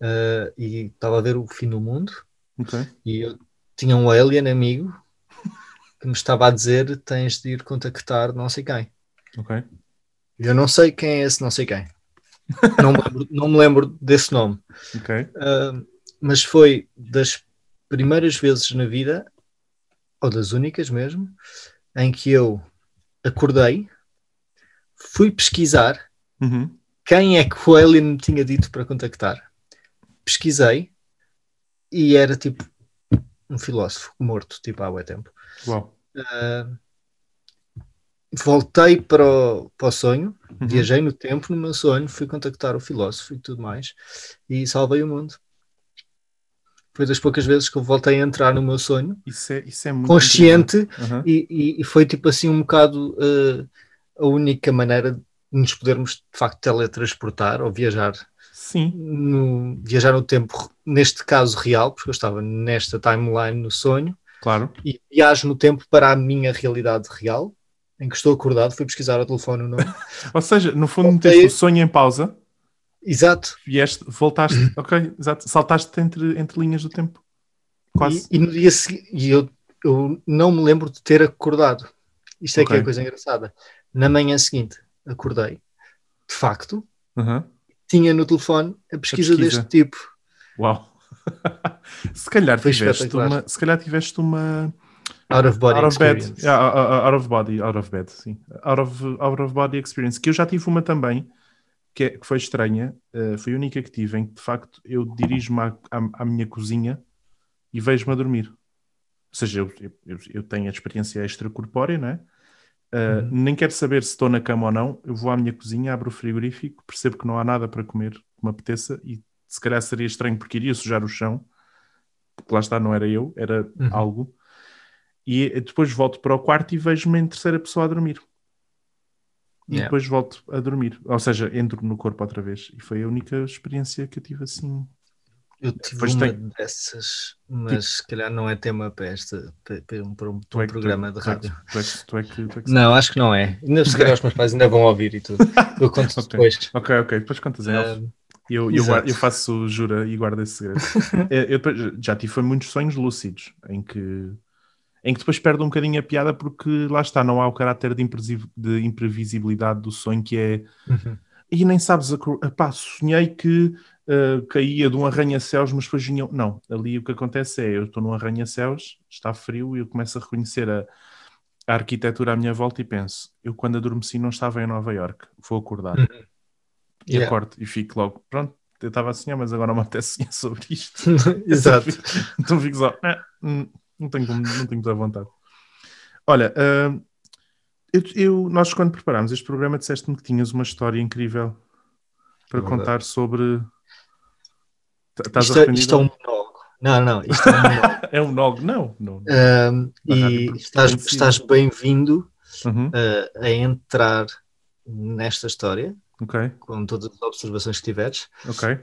[SPEAKER 2] uh, e estava a ver o fim do mundo
[SPEAKER 1] okay.
[SPEAKER 2] e eu tinha um alien amigo que me estava a dizer tens de ir contactar não sei quem. Eu não sei quem é esse não sei quem não, me lembro, não me lembro desse nome. Uh, mas foi das primeiras vezes na vida, ou das únicas mesmo, em que eu acordei, fui pesquisar
[SPEAKER 1] uhum.
[SPEAKER 2] quem é que o Alien me tinha dito para contactar. Pesquisei e era tipo um filósofo morto, tipo há muito tempo. Uh, voltei para o, para o sonho,
[SPEAKER 1] Uhum.
[SPEAKER 2] viajei no tempo no meu sonho, fui contactar o filósofo e tudo mais e salvei o mundo. Foi das poucas vezes que eu voltei a entrar no meu sonho,
[SPEAKER 1] Isso é, isso é muito.
[SPEAKER 2] consciente,
[SPEAKER 1] incrível. Uhum.
[SPEAKER 2] e, e- e foi tipo assim um bocado uh, a única maneira de nos podermos de facto teletransportar ou viajar
[SPEAKER 1] Sim,
[SPEAKER 2] no, viajar no tempo, neste caso real, porque eu estava nesta timeline no sonho,
[SPEAKER 1] claro.
[SPEAKER 2] e viajo no tempo para a minha realidade real, em que estou acordado, fui pesquisar ao telefone o nome.
[SPEAKER 1] Ou seja, no fundo,
[SPEAKER 2] Voltei-
[SPEAKER 1] meteste o sonho em pausa,
[SPEAKER 2] Exato.
[SPEAKER 1] vieste, voltaste, ok, exato, saltaste entre, entre linhas do tempo. Quase.
[SPEAKER 2] E, e no dia seguinte, e eu, eu não me lembro de ter acordado. Isto é que é a coisa engraçada. Na manhã seguinte, acordei, de facto,
[SPEAKER 1] Uhum.
[SPEAKER 2] Tinha no telefone a pesquisa,
[SPEAKER 1] pesquisa.
[SPEAKER 2] deste tipo.
[SPEAKER 1] Uau. se calhar
[SPEAKER 2] Foi
[SPEAKER 1] tiveste uma, se calhar tiveste uma
[SPEAKER 2] Out of body
[SPEAKER 1] out of bed,
[SPEAKER 2] experience.
[SPEAKER 1] Yeah, out- of body, out of bed, sim, out of, out of body experience, que eu já tive uma também, que, é- que foi estranha, eh, foi a única que tive, em que de facto eu dirijo-me à, à- à minha cozinha e vejo-me a dormir. Ou seja, eu, eu, eu tenho a experiência extracorpórea, não é? Eh,
[SPEAKER 2] Uhum.
[SPEAKER 1] Nem quero saber se estou na cama ou não, eu vou à minha cozinha, abro o frigorífico, percebo que não há nada para comer que me apeteça e se calhar seria estranho porque iria sujar o chão, porque lá está, não era eu, era
[SPEAKER 2] Uhum.
[SPEAKER 1] algo. E depois volto para o quarto e vejo-me em terceira pessoa a dormir. E
[SPEAKER 2] Yeah.
[SPEAKER 1] depois volto a dormir. Ou seja, entro no corpo outra vez. E foi a única experiência que eu tive assim.
[SPEAKER 2] Eu tive
[SPEAKER 1] Depois
[SPEAKER 2] uma
[SPEAKER 1] tem-
[SPEAKER 2] dessas, mas se calhar não é tema para, esta, para, para um, para um-
[SPEAKER 1] é
[SPEAKER 2] programa
[SPEAKER 1] tu,
[SPEAKER 2] de
[SPEAKER 1] é
[SPEAKER 2] rádio.
[SPEAKER 1] Tu é que, tu é que, tu é que
[SPEAKER 2] Não, acho que não é. Ainda se calhar os meus pais ainda vão ouvir e tudo. Eu conto
[SPEAKER 1] Ok.
[SPEAKER 2] depois.
[SPEAKER 1] Ok, ok. Depois contas em off.
[SPEAKER 2] Ah,
[SPEAKER 1] E eu, eu, eu faço jura e guardo esse segredo. Eu já tive foi muitos sonhos lúcidos em que, em que depois perde um bocadinho a piada porque lá está, não há o caráter de, de imprevisibilidade do sonho que é
[SPEAKER 2] uhum.
[SPEAKER 1] e nem sabes, acor- epá, sonhei que eh, caía de um arranha-céus, mas depois vinha. Não, ali o que acontece é: eu estou num arranha-céus, está frio e eu começo a reconhecer a, a arquitetura à minha volta e penso: eu quando adormeci não estava em Nova York, vou acordar.
[SPEAKER 2] Uhum.
[SPEAKER 1] E
[SPEAKER 2] Yeah.
[SPEAKER 1] acordo e fico logo, pronto, eu estava a sonhar, mas agora não me apetece sonhar sobre isto.
[SPEAKER 2] Exato.
[SPEAKER 1] Então fico só, "Ah, hum, não tenho, como- não tenho muita vontade. Olha, ah, eu, eu- nós quando preparámos este programa disseste-me que tinhas uma história incrível para
[SPEAKER 2] É
[SPEAKER 1] contar sobre. Estás
[SPEAKER 2] Isto, é- isto é um monólogo. Não, não, isto é um monólogo.
[SPEAKER 1] É um nog? Não, não. Rádio
[SPEAKER 2] e estás, estás bem-vindo
[SPEAKER 1] Uhum,
[SPEAKER 2] ah, a entrar nesta história, com todas as observações que tiveres.
[SPEAKER 1] ok.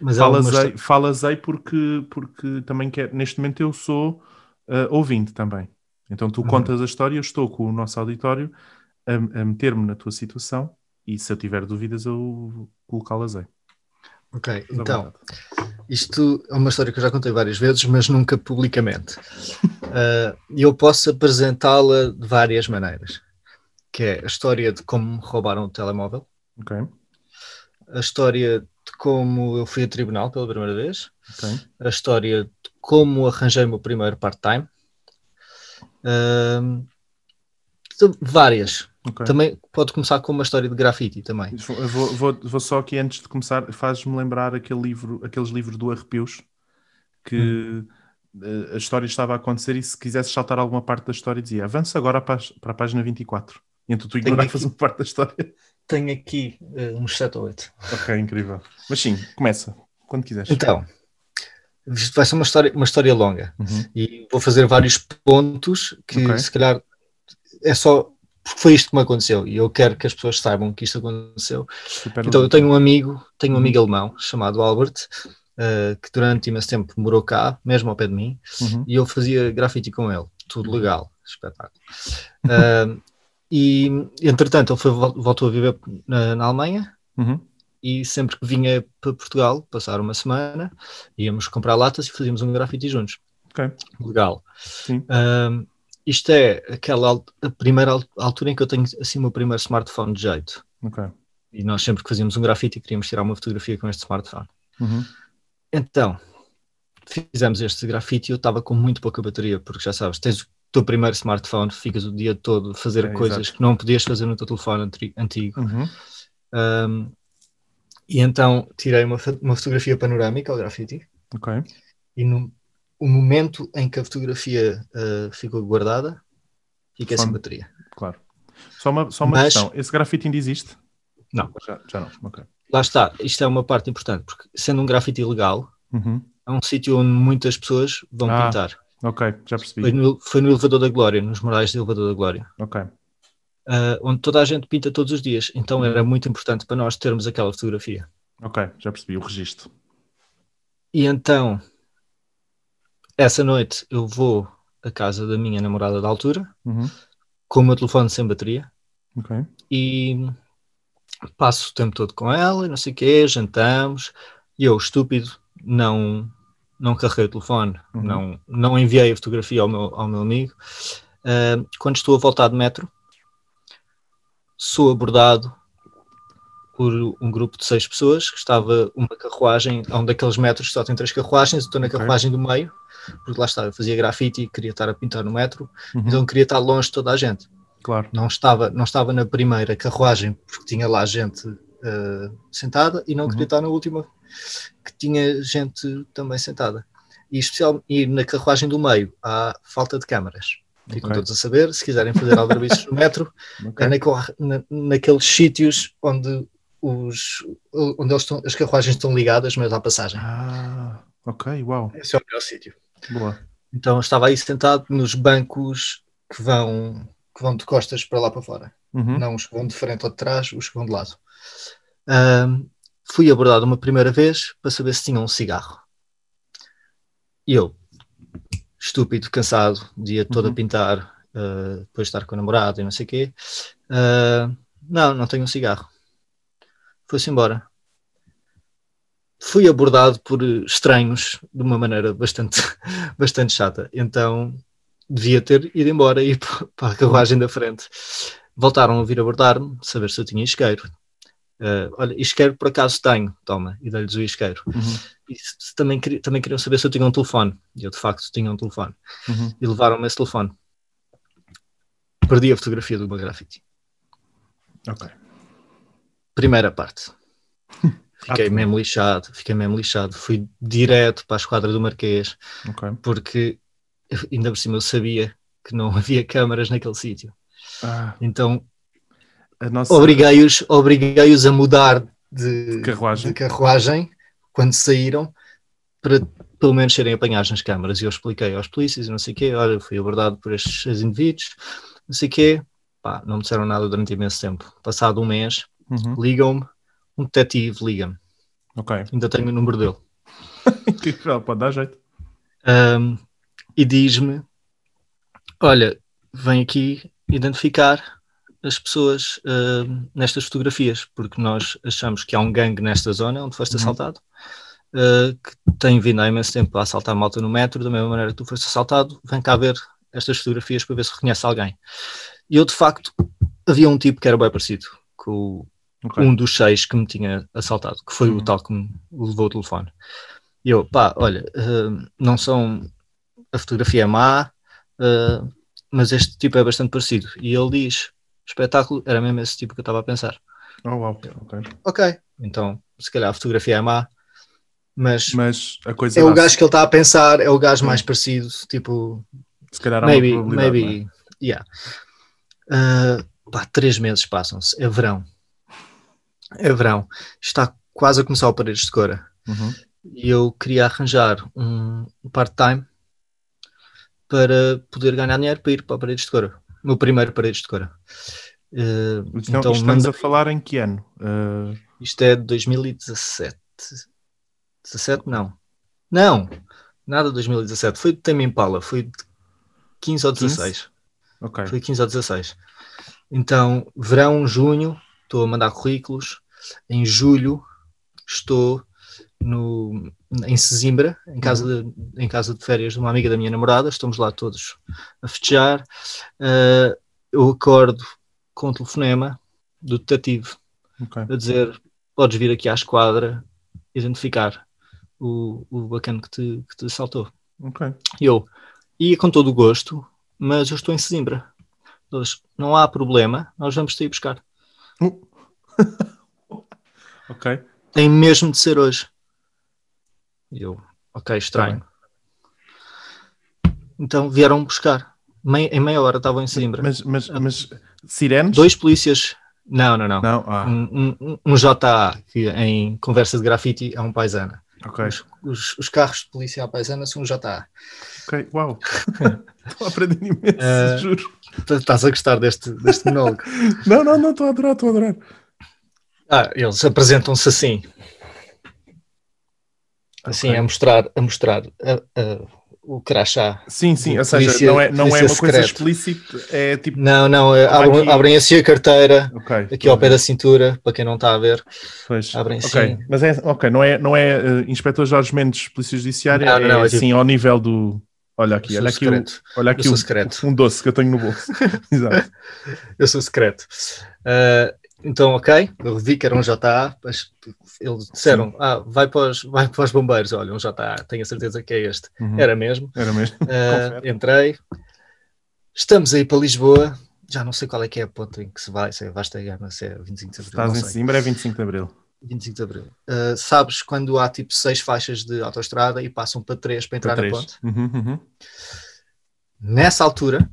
[SPEAKER 2] Mas é
[SPEAKER 1] Falas
[SPEAKER 2] história-
[SPEAKER 1] aí, falas aí porque, porque também quer. Neste momento eu sou ah, ouvinte também. Então tu
[SPEAKER 2] Uhum.
[SPEAKER 1] contas a história, eu estou com o nosso auditório a, a meter-me na tua situação e se eu tiver dúvidas eu colocá-las aí.
[SPEAKER 2] Ok, então, isto é uma história que eu já contei várias vezes, mas nunca publicamente. E eu posso apresentá-la de várias maneiras. Que é a história de como me roubaram o telemóvel,
[SPEAKER 1] Ok,
[SPEAKER 2] a história de como eu fui a tribunal pela primeira vez,
[SPEAKER 1] ok.
[SPEAKER 2] a história de como arranjei o meu primeiro part-time. Então, várias.
[SPEAKER 1] Ok.
[SPEAKER 2] Também pode começar com uma história de grafite também.
[SPEAKER 1] Vou, vou, vou só aqui antes de começar, faz-me lembrar aquele livro, aqueles livros do Arrepios que eh, a história estava a acontecer e se quisesse saltar alguma parte da história dizia avança agora para, a página 24. E então tu ignoravas uma parte da história.
[SPEAKER 2] Tenho aqui eh, uns 7 ou 8.
[SPEAKER 1] Ok, incrível. Mas sim, começa, quando quiseres.
[SPEAKER 2] Então, isto vai ser uma história, uma história longa
[SPEAKER 1] Uhum.
[SPEAKER 2] e vou fazer vários pontos que
[SPEAKER 1] Ok.
[SPEAKER 2] se calhar é só porque foi isto que me aconteceu e eu quero que as pessoas saibam que isto aconteceu.
[SPEAKER 1] Super
[SPEAKER 2] Então, eu tenho um amigo, tenho um
[SPEAKER 1] Uhum.
[SPEAKER 2] amigo alemão chamado Albert, eh, que durante imenso tempo morou cá, mesmo ao pé de mim,
[SPEAKER 1] Uhum.
[SPEAKER 2] e eu fazia grafite com ele, tudo legal, espetáculo. Ah, e entretanto, ele foi, vol- voltou a viver na, na Alemanha
[SPEAKER 1] Uhum.
[SPEAKER 2] e sempre que vinha para Portugal, passar uma semana, íamos comprar latas e fazíamos um grafite juntos.
[SPEAKER 1] Ok.
[SPEAKER 2] Legal.
[SPEAKER 1] Sim.
[SPEAKER 2] Ah, isto é aquela primeira al- altura em que eu tenho assim o meu primeiro smartphone de jeito.
[SPEAKER 1] Ok.
[SPEAKER 2] E nós sempre que fazíamos um grafite queríamos tirar uma fotografia com este smartphone.
[SPEAKER 1] Uhum.
[SPEAKER 2] Então, fizemos este grafite e eu estava com muito pouca bateria, porque já sabes, tens o teu primeiro smartphone, ficas o dia todo a fazer
[SPEAKER 1] É,
[SPEAKER 2] coisas
[SPEAKER 1] exato.
[SPEAKER 2] que não podias fazer no teu telefone antigo.
[SPEAKER 1] Uhum.
[SPEAKER 2] Um, e então tirei uma, uma fotografia panorâmica ao grafite. E no o momento em que a fotografia uh, ficou guardada, fica sem bateria.
[SPEAKER 1] Claro. Só uma, só uma Mas, questão: esse grafite ainda existe?
[SPEAKER 2] Não.
[SPEAKER 1] Já, já não. Ok.
[SPEAKER 2] Lá está, isto é uma parte importante, porque sendo um grafite ilegal,
[SPEAKER 1] uhum.
[SPEAKER 2] é um sítio onde muitas pessoas vão
[SPEAKER 1] ah,
[SPEAKER 2] pintar.
[SPEAKER 1] Ok, já percebi.
[SPEAKER 2] Foi no, foi no Elevador da Glória, nos morais do Elevador da Glória.
[SPEAKER 1] Ok.
[SPEAKER 2] Uh, onde toda a gente pinta todos os dias. Então era muito importante para nós termos aquela fotografia.
[SPEAKER 1] Ok, já percebi o registro.
[SPEAKER 2] E então, essa noite eu vou à casa da minha namorada da altura,
[SPEAKER 1] uhum.
[SPEAKER 2] com o meu telefone sem bateria.
[SPEAKER 1] Ok.
[SPEAKER 2] E passo o tempo todo com ela, não sei o quê, jantamos. E eu, estúpido, não, não carreguei o telefone, uhum. não, não enviei a fotografia ao meu, ao meu amigo. Uh, quando estou a voltar de metro, sou abordado por um grupo de seis pessoas que estava uma carruagem a um daqueles metros que só tem três carruagens, estou na okay. carruagem do meio, porque lá está, eu fazia grafite e queria estar a pintar no metro, uhum. então queria estar longe de toda a gente.
[SPEAKER 1] Claro.
[SPEAKER 2] Não estava, não estava na primeira carruagem porque tinha lá gente uh, sentada e não uhum. queria estar na última que tinha gente também sentada. E, especial, e na carruagem do meio há falta de câmaras. Ficam okay. todos a saber, se quiserem fazer aldrabices no metro, okay. é na, naqueles sítios onde, os, onde estão, as carruagens estão ligadas, mas há passagem.
[SPEAKER 1] Ah, ok, uau.
[SPEAKER 2] Esse é o melhor sítio.
[SPEAKER 1] Boa.
[SPEAKER 2] Então estava aí sentado nos bancos que vão, que vão de costas para lá para fora.
[SPEAKER 1] Uhum.
[SPEAKER 2] Não os que vão de frente ou de trás, os que vão de lado. Um, fui abordado uma primeira vez para saber se tinha um cigarro. E eu, estúpido, cansado, o dia todo uhum. a pintar, uh, depois de estar com a namorada e não sei o quê. Uh, não, não tenho um cigarro. Foi-se embora. Fui abordado por estranhos de uma maneira bastante, bastante chata. Então devia ter ido embora e ir para a carruagem da frente. Voltaram a vir abordar-me, saber se eu tinha isqueiro. Uh, olha, isqueiro por acaso tenho, toma, e dei-lhes o isqueiro.
[SPEAKER 1] Uhum.
[SPEAKER 2] E também, também queriam saber se eu tinha um telefone. E eu de facto tinha um telefone.
[SPEAKER 1] Uhum.
[SPEAKER 2] E levaram-me esse telefone. Perdi a fotografia do meu grafite.
[SPEAKER 1] Ok.
[SPEAKER 2] Primeira parte. Fiquei ah, mesmo lixado, fiquei mesmo lixado. Fui direto para a esquadra do Marquês,
[SPEAKER 1] okay.
[SPEAKER 2] porque ainda por cima eu sabia que não havia câmaras naquele sítio.
[SPEAKER 1] Ah.
[SPEAKER 2] Então
[SPEAKER 1] nossa...
[SPEAKER 2] obriguei-os obriguei a mudar de,
[SPEAKER 1] de, carruagem.
[SPEAKER 2] de carruagem quando saíram para pelo menos serem apanhados nas câmaras. E eu expliquei aos polícias e não sei o quê, olha, fui abordado por estes indivíduos, não sei o quê, pá, não me disseram nada durante imenso tempo. Passado um mês,
[SPEAKER 1] uhum.
[SPEAKER 2] ligam-me, um detetive liga-me.
[SPEAKER 1] Ok.
[SPEAKER 2] Ainda tenho o número dele.
[SPEAKER 1] que pode dar jeito.
[SPEAKER 2] Um, e diz-me: Olha, vem aqui identificar as pessoas uh, nestas fotografias, porque nós achamos que há um gangue nesta zona onde foste uhum. assaltado, uh, que tem vindo há imenso tempo a assaltar malta no metro, da mesma maneira que tu foste assaltado, vem cá ver estas fotografias para ver se reconhece alguém. E eu, de facto, havia um tipo que era bem parecido com okay. um dos seis que me tinha assaltado, que foi uhum. o tal que me levou o telefone. E eu, pá, olha, uh, não são. A fotografia é má, mas este tipo é bastante parecido. E ele diz: espetáculo era mesmo esse tipo que eu estava a pensar.
[SPEAKER 1] Oh, wow. ok.
[SPEAKER 2] Ok, então se calhar a fotografia é má, mas,
[SPEAKER 1] mas a coisa
[SPEAKER 2] é o gajo que ele está a pensar, é o gajo mais parecido, tipo.
[SPEAKER 1] Se calhar há
[SPEAKER 2] maybe,
[SPEAKER 1] uma
[SPEAKER 2] maybe, é? yeah. Uh, pá, três meses passam-se, é verão. É verão, está quase a começar o Paredes de Cora.
[SPEAKER 1] Uhum.
[SPEAKER 2] E eu queria arranjar um part-time para poder ganhar dinheiro para ir para Paredes de Cora meu primeiro Paredes de Cora. Uh,
[SPEAKER 1] então, então estamos manda... a falar em que ano? Uh...
[SPEAKER 2] Isto é de 2017. 17? Não. Não, nada de 2017. Foi de Tame Impala, foi de 15 ou 16. 15?
[SPEAKER 1] Ok.
[SPEAKER 2] Foi 15 ou 16. Então, verão, junho, estou a mandar currículos. Em julho, estou no, em Sesimbra, em casa, uhum. de, em casa de férias de uma amiga da minha namorada, estamos lá todos a festejar. Uh, eu acordo com um telefonema do detetive
[SPEAKER 1] okay.
[SPEAKER 2] a dizer: Podes vir aqui à esquadra identificar o, o bacana que te, que te assaltou.
[SPEAKER 1] Okay.
[SPEAKER 2] Eu ia com todo o gosto, mas eu estou em Sesimbra. Eles, não há problema, nós vamos te ir buscar.
[SPEAKER 1] Uh. Ok.
[SPEAKER 2] Tem mesmo de ser hoje. Eu, ok, estranho. Então vieram buscar. Mei- em meia hora estavam em Simbra.
[SPEAKER 1] Mas, mas, mas sirenes?
[SPEAKER 2] Dois polícias. Não, não, não.
[SPEAKER 1] Não, ah,
[SPEAKER 2] Um, um, um JA, que em conversa de grafite é um paisana.
[SPEAKER 1] ok.
[SPEAKER 2] Os, os, os carros de polícia à paisana são um JA.
[SPEAKER 1] Ok, uau. Estou a aprender imenso,
[SPEAKER 2] Eh,
[SPEAKER 1] juro.
[SPEAKER 2] Estás a gostar deste, deste monólogo?
[SPEAKER 1] Não, não, não, estou a adorar, estou a adorar.
[SPEAKER 2] Ah, eles apresentam-se assim. Assim,
[SPEAKER 1] Ok.
[SPEAKER 2] a mostrar, a mostrar a- a- o crachá.
[SPEAKER 1] Sim, sim, ou seja,
[SPEAKER 2] polícia-
[SPEAKER 1] não é, não é uma coisa
[SPEAKER 2] secreto.
[SPEAKER 1] explícita, é tipo.
[SPEAKER 2] Não, não, é, abrem,
[SPEAKER 1] aqui.
[SPEAKER 2] abrem assim a carteira,
[SPEAKER 1] Ok.
[SPEAKER 2] aqui ao pé da cintura, para quem não está a ver.
[SPEAKER 1] Pois.
[SPEAKER 2] abrem
[SPEAKER 1] ok,
[SPEAKER 2] assim.
[SPEAKER 1] mas é, ok, não é, não é eh, Inspetor Jorge Mendes, Polícia Judiciária,
[SPEAKER 2] Não, não,
[SPEAKER 1] é,
[SPEAKER 2] não, é tipo-
[SPEAKER 1] assim ao nível do. Olha aqui, olha aqui, o, olha aqui
[SPEAKER 2] secreto.
[SPEAKER 1] um doce que eu tenho no bolso. Exato.
[SPEAKER 2] Eu sou secreto. Ah, então, ok, eu vi que era um JA, mas eles disseram: ah, vai para, os, vai para os bombeiros. Olha, um JA, tenho a certeza que é este.
[SPEAKER 1] Uhum.
[SPEAKER 2] Era mesmo.
[SPEAKER 1] Era mesmo. Confere.
[SPEAKER 2] entrei. Estamos aí para Lisboa. Já não sei qual é que é a ponta em que se vai, se é Vasta Gama, se é 25 de Abril.
[SPEAKER 1] Estás em
[SPEAKER 2] sei.
[SPEAKER 1] Simbra, é 25 de Abril.
[SPEAKER 2] 25 de Abril. Ah, sabes quando há tipo seis faixas de autoestrada e passam para três para entrar
[SPEAKER 1] Para
[SPEAKER 2] na ponte?
[SPEAKER 1] Uhum, uhum.
[SPEAKER 2] Nessa altura.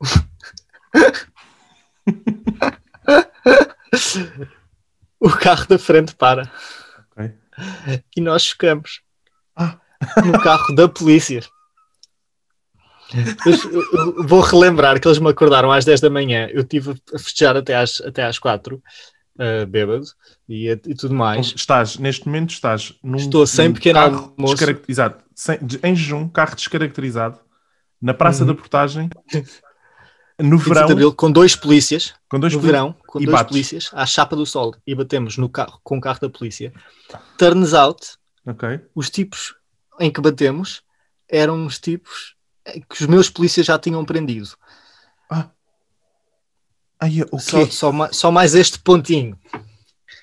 [SPEAKER 2] o carro da frente para
[SPEAKER 1] Ok.
[SPEAKER 2] e nós chocamos
[SPEAKER 1] Ah.
[SPEAKER 2] no carro da polícia. Eu vou relembrar que eles me acordaram às 10 da manhã. Eu estive a festejar até às, até às 4, uh, bêbado e, e tudo mais.
[SPEAKER 1] Estás, neste momento, estás num.
[SPEAKER 2] Estou sem
[SPEAKER 1] num
[SPEAKER 2] pequeno
[SPEAKER 1] carro
[SPEAKER 2] almoço.
[SPEAKER 1] descarac- Exato, sem- em jejum, carro descaracterizado, na Praça
[SPEAKER 2] Uhum.
[SPEAKER 1] da Portagem, no
[SPEAKER 2] 25
[SPEAKER 1] verão,
[SPEAKER 2] de Abril, com dois polícias.
[SPEAKER 1] com dois
[SPEAKER 2] no
[SPEAKER 1] polícias.
[SPEAKER 2] verão, com
[SPEAKER 1] e
[SPEAKER 2] dois
[SPEAKER 1] bates.
[SPEAKER 2] polícias, à chapa do sol, e batemos no carro, com o carro da polícia. Turns out,
[SPEAKER 1] Ok.
[SPEAKER 2] os tipos em que batemos eram os tipos que os meus polícias já tinham prendido.
[SPEAKER 1] Ai, o
[SPEAKER 2] Só, só, ma- só mais este pontinho.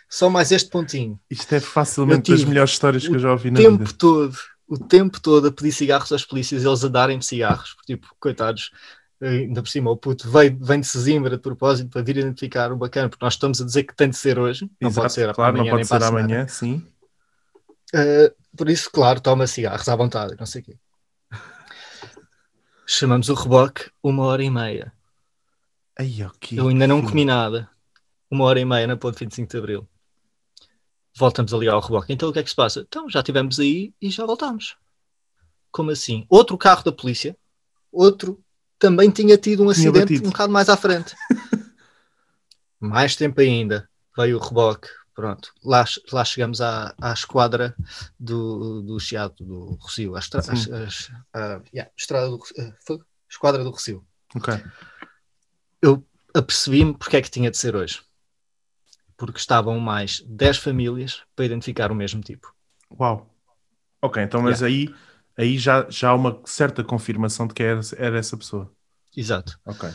[SPEAKER 2] Só mais este pontinho.
[SPEAKER 1] Isto é facilmente das melhores histórias que eu já ouvi
[SPEAKER 2] O
[SPEAKER 1] na
[SPEAKER 2] tempo
[SPEAKER 1] vida.
[SPEAKER 2] todo, o tempo todo a pedir cigarros aos polícias, eles a darem-me cigarros, porque, tipo, coitados, ainda por cima, o puto veio, vem de Sesimbra de propósito para vir identificar o bacana, porque nós estamos a dizer que tem de ser hoje, não
[SPEAKER 1] Exato,
[SPEAKER 2] pode ser
[SPEAKER 1] claro,
[SPEAKER 2] amanhã
[SPEAKER 1] não pode ser amanhã, sim.
[SPEAKER 2] Uh, por isso, claro, toma cigarros à vontade, não sei o quê. Chamamos o reboque uma hora e meia.
[SPEAKER 1] Ai, ok.
[SPEAKER 2] Eu ainda não comi nada. Uma hora e meia na ponte 25 de Abril. Voltamos ali ao reboque. Então o que é que se passa? Então já estivemos aí e já voltamos. Como assim? Outro carro da polícia, outro também tinha tido um acidente um bocado mais à frente. mais tempo ainda. Veio o reboque. Pronto. Lá, lá chegamos à, à esquadra do, do Chiado, do Rocio. À estra, à- yeah, estrada do, foi? esquadra do Rocio
[SPEAKER 1] Ok.
[SPEAKER 2] Apercebi-me porque é que tinha de ser hoje. Porque estavam mais 10 famílias para identificar o mesmo tipo.
[SPEAKER 1] Uau. Ok, então, mas aí, aí já, já há uma certa confirmação de que era, era essa pessoa.
[SPEAKER 2] Exato.
[SPEAKER 1] Ok.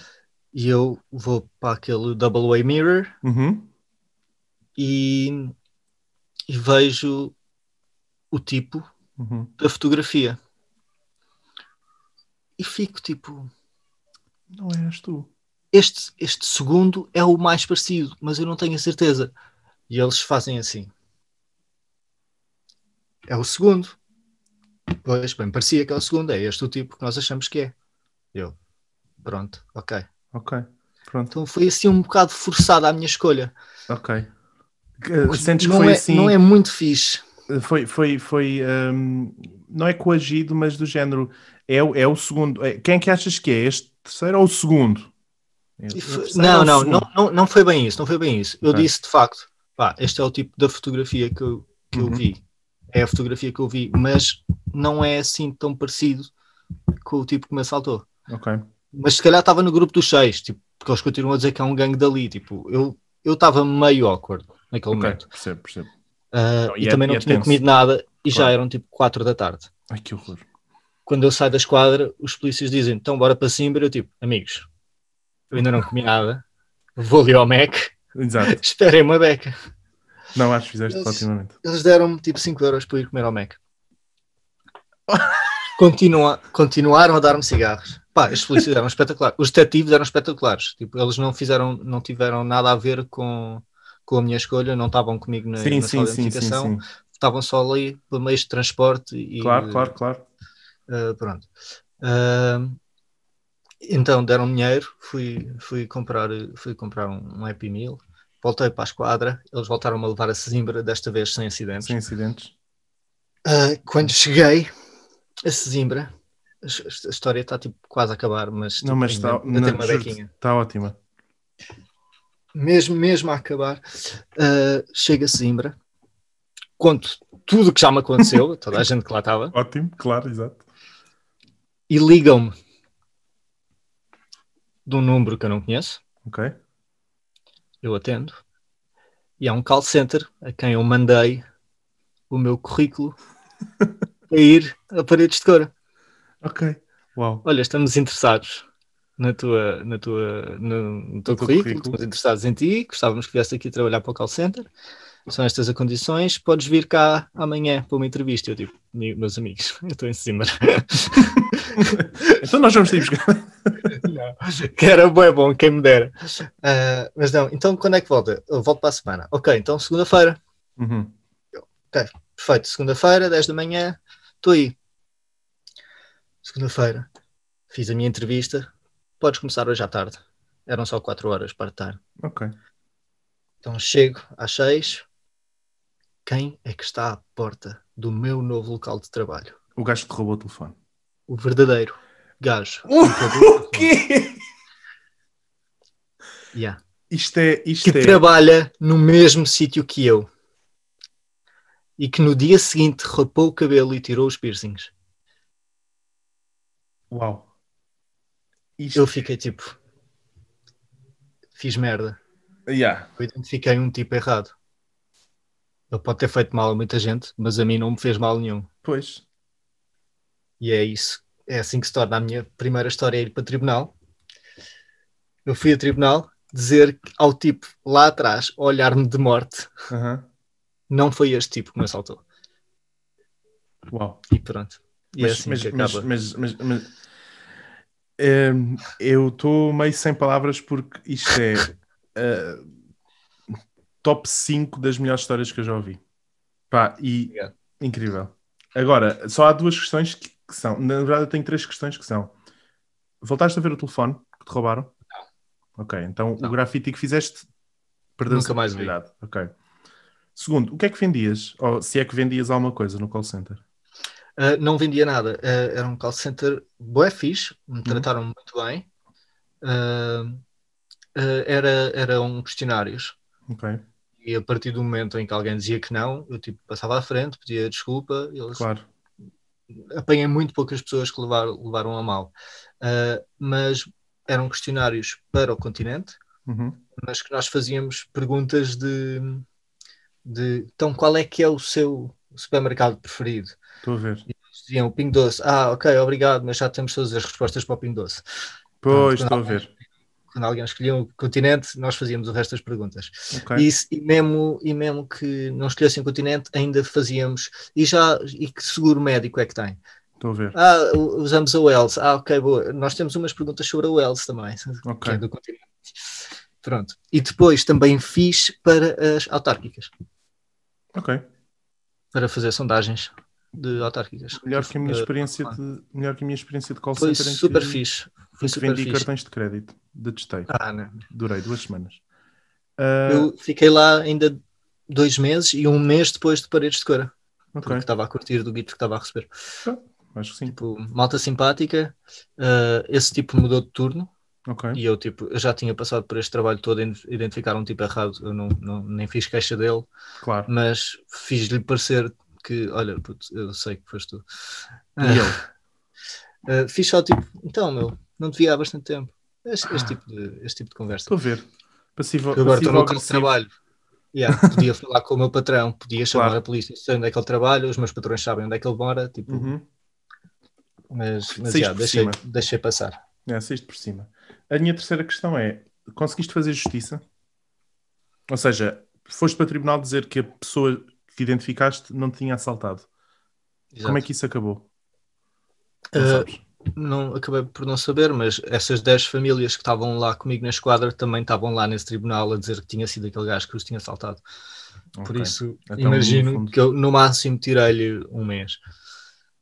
[SPEAKER 2] E eu vou para aquele double A mirror
[SPEAKER 1] Uhum.
[SPEAKER 2] e, e vejo o tipo
[SPEAKER 1] Uhum.
[SPEAKER 2] da fotografia. E fico tipo,
[SPEAKER 1] Não eras tu.
[SPEAKER 2] Este, este segundo é o mais parecido, mas eu não tenho a certeza. E eles fazem assim. É o segundo. Pois, bem, parecia que é o segundo. É este o tipo que nós achamos que é. Eu, pronto, ok.
[SPEAKER 1] Ok. Pronto.
[SPEAKER 2] Então foi assim um bocado forçada a minha escolha.
[SPEAKER 1] Ok. Sentes que
[SPEAKER 2] não,
[SPEAKER 1] foi
[SPEAKER 2] é,
[SPEAKER 1] assim.
[SPEAKER 2] não é muito fixe.
[SPEAKER 1] Foi, foi, foi hum, não é coagido, mas do género é, o- é o segundo. É- quem é que achas que é? Este terceiro ou o segundo?
[SPEAKER 2] Não, não, não, não, foi bem isso, não foi bem isso. Eu disse de facto, pá, este é o tipo da fotografia que eu, que eu
[SPEAKER 1] Uhum.
[SPEAKER 2] vi. É a fotografia que eu vi, mas não é assim tão parecido com o tipo que me assaltou.
[SPEAKER 1] Ok.
[SPEAKER 2] Mas se calhar estava no grupo dos seis, tipo, porque eles continuam a dizer que é um gangue dali. Tipo, eu eu estava meio awkward naquele momento.
[SPEAKER 1] percebo, percebo.
[SPEAKER 2] Ah,
[SPEAKER 1] Não,
[SPEAKER 2] e,
[SPEAKER 1] é-
[SPEAKER 2] também não
[SPEAKER 1] é
[SPEAKER 2] tinha comido nada e já eram tipo 4 da tarde.
[SPEAKER 1] Ai, que horror.
[SPEAKER 2] Quando eu saio da esquadra, os polícias dizem: então bora para Simbra. Eu tipo, amigos, eu ainda não comi nada, vou ali ao Mac,
[SPEAKER 1] Exato.
[SPEAKER 2] esperem uma beca.
[SPEAKER 1] Não, acho que fizeste
[SPEAKER 2] Eles-
[SPEAKER 1] otimamente.
[SPEAKER 2] Eles deram-me tipo 5 euros para ir comer ao Mac. Continua, continuaram a dar-me cigarros. Pá, os polícias eram espetaculares. Os detetives eram espetaculares. Tipo, eles não fizeram, não tiveram nada a ver com, com a minha escolha, não estavam comigo na,
[SPEAKER 1] Sim,
[SPEAKER 2] na
[SPEAKER 1] sim,
[SPEAKER 2] sala de
[SPEAKER 1] sim, sim.
[SPEAKER 2] estavam só ali por meios de transporte e
[SPEAKER 1] Claro, claro, claro.
[SPEAKER 2] Uh, pronto. Uh, então deram dinheiro, fui, fui comprar, fui comprar um, um Happy Meal, voltei para a esquadra, eles voltaram a levar a Sesimbra, desta vez sem acidentes.
[SPEAKER 1] Sem acidentes.
[SPEAKER 2] Uh, quando cheguei a Sesimbra, a, história está tipo quase a acabar, mas, tipo,
[SPEAKER 1] Não, mas está
[SPEAKER 2] tem uma bequinha.
[SPEAKER 1] está ótima.
[SPEAKER 2] Mesmo, mesmo a acabar, uh, chega a Sesimbra, conto tudo o que já me aconteceu, toda a gente que lá estava,
[SPEAKER 1] Ótimo, claro, exato.
[SPEAKER 2] e ligam-me de um número que eu não conheço.
[SPEAKER 1] Ok.
[SPEAKER 2] eu atendo, e há um call center a quem eu mandei o meu currículo a ir a paredes de cor.
[SPEAKER 1] Ok. Uau.
[SPEAKER 2] Olha, estamos interessados na tua, na tua, no, no teu currículo,
[SPEAKER 1] currículo.
[SPEAKER 2] estamos interessados em ti, gostávamos que viesse aqui trabalhar para o call center. São estas as condições, podes vir cá amanhã para uma entrevista. Eu digo, "Mi- meus amigos, eu estou em cima.
[SPEAKER 1] Então nós vamos ter buscar.
[SPEAKER 2] Não, que era bem bom, quem me dera. Ah, mas não, então quando é que volta? Eu volto para a semana. Ok, então segunda-feira.
[SPEAKER 1] Uhum.
[SPEAKER 2] Perfeito, segunda-feira, 10 da manhã, estou aí. Segunda-feira, fiz a minha entrevista. Podes começar hoje à tarde. Eram só 4 horas para tarde.
[SPEAKER 1] Ok.
[SPEAKER 2] Então chego às 6. Quem é que está à porta do meu novo local de trabalho?
[SPEAKER 1] O gajo que roubou o telefone.
[SPEAKER 2] O verdadeiro gajo.
[SPEAKER 1] O quê?
[SPEAKER 2] Yeah.
[SPEAKER 1] Isto é. Isto
[SPEAKER 2] Que
[SPEAKER 1] é.
[SPEAKER 2] trabalha no mesmo sítio que eu. E que no dia seguinte rapou o cabelo e tirou os piercings.
[SPEAKER 1] Uau. Isto.
[SPEAKER 2] Eu fiquei tipo. Fiz merda.
[SPEAKER 1] Yeah.
[SPEAKER 2] Eu identifiquei um tipo errado. Ele pode ter feito mal a muita gente, mas a mim não me fez mal nenhum.
[SPEAKER 1] Pois.
[SPEAKER 2] E é isso. É assim que se torna a minha primeira história ir para tribunal. Eu fui a tribunal dizer ao tipo lá atrás, olhar-me de morte,
[SPEAKER 1] Aham.
[SPEAKER 2] não foi este tipo que me assaltou.
[SPEAKER 1] Uau.
[SPEAKER 2] E pronto. E é
[SPEAKER 1] Mas,
[SPEAKER 2] assim
[SPEAKER 1] mas,
[SPEAKER 2] que acaba.
[SPEAKER 1] mas, mas- mas- Ehm, eu estou meio sem palavras porque isto é eh, top 5 das melhores histórias que eu já ouvi. Pá, e
[SPEAKER 2] Obrigado.
[SPEAKER 1] incrível. Agora, só há duas questões que, que são. Na verdade, eu tenho três questões que são. Voltaste a ver o telefone que te roubaram? Ok, então
[SPEAKER 2] Não.
[SPEAKER 1] o grafite que fizeste perdeu-se
[SPEAKER 2] Nunca mais vi.
[SPEAKER 1] Ok. Segundo, o que é que vendias? Ou se é que vendias alguma coisa no call center?
[SPEAKER 2] Ah, não vendia nada. Ah, era um call center bué fixe, me trataram muito bem. Ah, era, eram questionários.
[SPEAKER 1] Ok,
[SPEAKER 2] E a partir do momento em que alguém dizia que não, eu tipo, passava à frente, pedia desculpa, eles
[SPEAKER 1] claro.
[SPEAKER 2] Apanhei muito poucas pessoas que levaram, levaram a mal. Uh, mas eram questionários para o continente,
[SPEAKER 1] Uhum.
[SPEAKER 2] mas que nós fazíamos perguntas de, de então qual é que é o seu supermercado preferido?
[SPEAKER 1] Estou a ver.
[SPEAKER 2] Eles diziam o Pingo Doce, ah, ok, obrigado, mas já temos todas as respostas para o Pingo Doce.
[SPEAKER 1] Pois,
[SPEAKER 2] Pronto,
[SPEAKER 1] estou a ver.
[SPEAKER 2] Quando alguém escolhia o continente, nós fazíamos o resto das perguntas.
[SPEAKER 1] Ok.
[SPEAKER 2] E, e mesmo, e mesmo que não escolhessem o continente, ainda fazíamos. E já e que seguro médico é que tem?
[SPEAKER 1] Estou a ver.
[SPEAKER 2] Ah, usamos a Wells. Ah, ok, boa. Nós temos umas perguntas sobre a Wells também, que
[SPEAKER 1] Ok.
[SPEAKER 2] é do continente. Pronto. E depois também fiz para as autárquicas,
[SPEAKER 1] Ok.
[SPEAKER 2] para fazer sondagens de autárquicas.
[SPEAKER 1] Melhor que a minha
[SPEAKER 2] Eh,
[SPEAKER 1] experiência de, melhor que a minha experiência de call
[SPEAKER 2] Foi
[SPEAKER 1] center
[SPEAKER 2] super
[SPEAKER 1] que,
[SPEAKER 2] fixe. Foi super
[SPEAKER 1] vendi
[SPEAKER 2] fixe.
[SPEAKER 1] cartões de crédito. Detestei.
[SPEAKER 2] Ah, não.
[SPEAKER 1] Durei duas semanas. Ah,
[SPEAKER 2] Eu fiquei lá ainda dois meses e um mês depois de Paredes de Cora, porque
[SPEAKER 1] ok.
[SPEAKER 2] estava a curtir do guito que estava a receber.
[SPEAKER 1] Acho que sim.
[SPEAKER 2] Tipo, malta simpática, ah, esse tipo mudou de turno
[SPEAKER 1] Ok.
[SPEAKER 2] e eu, tipo, eu já tinha passado por este trabalho todo em identificar um tipo errado, eu não, não- nem fiz queixa dele,
[SPEAKER 1] Claro.
[SPEAKER 2] mas fiz-lhe parecer que, olha, puto, eu sei que foste tu.
[SPEAKER 1] E ele?
[SPEAKER 2] Ah, fiz só tipo, então, meu, não te vi há bastante tempo. Este, este tipo, de, este tipo de conversa.
[SPEAKER 1] Estou a ver. Passivo,
[SPEAKER 2] Eu agora estou no local de trabalho. Yeah, podia falar com o meu patrão, podia chamar
[SPEAKER 1] Claro.
[SPEAKER 2] a polícia, sei onde é que ele trabalha, os meus patrões sabem onde é que ele mora, tipo,
[SPEAKER 1] Uhum.
[SPEAKER 2] mas, mas yeah, deixei, deixei passar.
[SPEAKER 1] É, saíste por cima. A minha terceira questão é: conseguiste fazer justiça? Ou seja, foste para o tribunal dizer que a pessoa que identificaste não te tinha assaltado. Como é
[SPEAKER 2] Exato.
[SPEAKER 1] que isso acabou? Não sabes?
[SPEAKER 2] não acabei por não saber, mas essas 10 famílias que estavam lá comigo na esquadra também estavam lá nesse tribunal a dizer que tinha sido aquele gajo que os tinha assaltado. Por
[SPEAKER 1] Ok.
[SPEAKER 2] isso,
[SPEAKER 1] Então,
[SPEAKER 2] imagino que eu no máximo tirei-lhe um mês.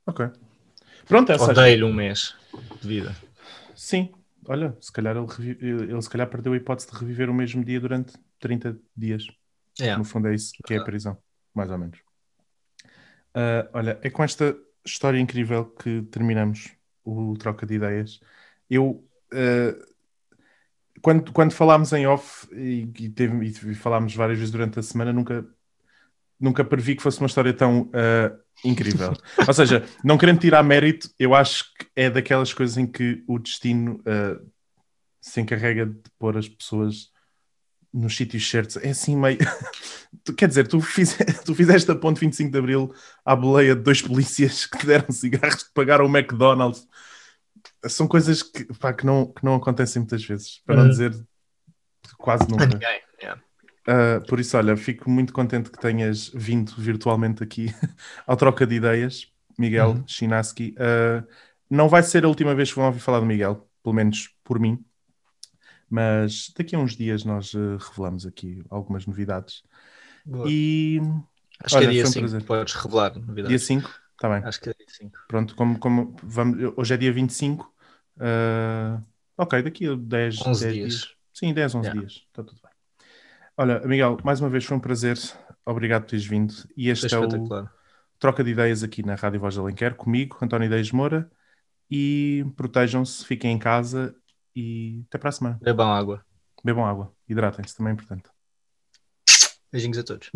[SPEAKER 1] Ok. Pronto, essa
[SPEAKER 2] Ou dei-lhe um mês de vida.
[SPEAKER 1] Sim, olha, se calhar ele, ele se calhar perdeu a hipótese de reviver o mesmo dia durante 30 dias.
[SPEAKER 2] É.
[SPEAKER 1] No fundo é isso que é a prisão, mais ou menos. Ah, olha, é com esta história incrível que terminamos o troca de ideias. Eu, ah, quando, quando falámos em off e, e, teve- e falámos várias vezes durante a semana, nunca, nunca previ que fosse uma história tão ah, incrível. Ou seja, não querendo tirar mérito, eu acho que é daquelas coisas em que o destino se encarrega de pôr as pessoas nos sítios certos. É assim meio. Tu- Quer dizer, tu, fize- tu fizeste a ponte 25 de Abril à boleia de dois polícias que deram cigarros, que pagaram o McDonald's. São coisas que, pá, que, não, que não acontecem muitas vezes, para não
[SPEAKER 2] Uhum.
[SPEAKER 1] dizer quase nunca.
[SPEAKER 2] ninguém. é.
[SPEAKER 1] Uh, por isso, olha, fico muito contente que tenhas vindo virtualmente aqui ao troca de ideias, Miguel
[SPEAKER 2] Uhum.
[SPEAKER 1] Chinaski. Uh, não vai ser a última vez que vão ouvir falar do Miguel, pelo menos por mim, mas daqui a uns dias nós uh, revelamos aqui algumas novidades.
[SPEAKER 2] Boa.
[SPEAKER 1] E
[SPEAKER 2] Acho
[SPEAKER 1] olha,
[SPEAKER 2] que é dia
[SPEAKER 1] foi um
[SPEAKER 2] 5
[SPEAKER 1] prazer.
[SPEAKER 2] que podes revelar novidades.
[SPEAKER 1] dia 5, está bem.
[SPEAKER 2] Acho que é dia 5.
[SPEAKER 1] Pronto, como, como vamos, hoje é dia 25. Uh, ok, daqui a 10,
[SPEAKER 2] 11
[SPEAKER 1] 10
[SPEAKER 2] dias.
[SPEAKER 1] dias. Sim, 10, 11
[SPEAKER 2] Yeah.
[SPEAKER 1] dias. Está tudo bem. Olha, Miguel, mais uma vez foi um prazer. Obrigado por teres vindo. E
[SPEAKER 2] Foi
[SPEAKER 1] este é o. Troca de Ideias aqui na Rádio Voz de Alenquer, comigo, António Ideias Moura. E protejam-se, fiquem em casa e até para a semana.
[SPEAKER 2] Bebam água.
[SPEAKER 1] Bebam água, hidratem-se, também é importante.
[SPEAKER 2] Beijinhos a todos.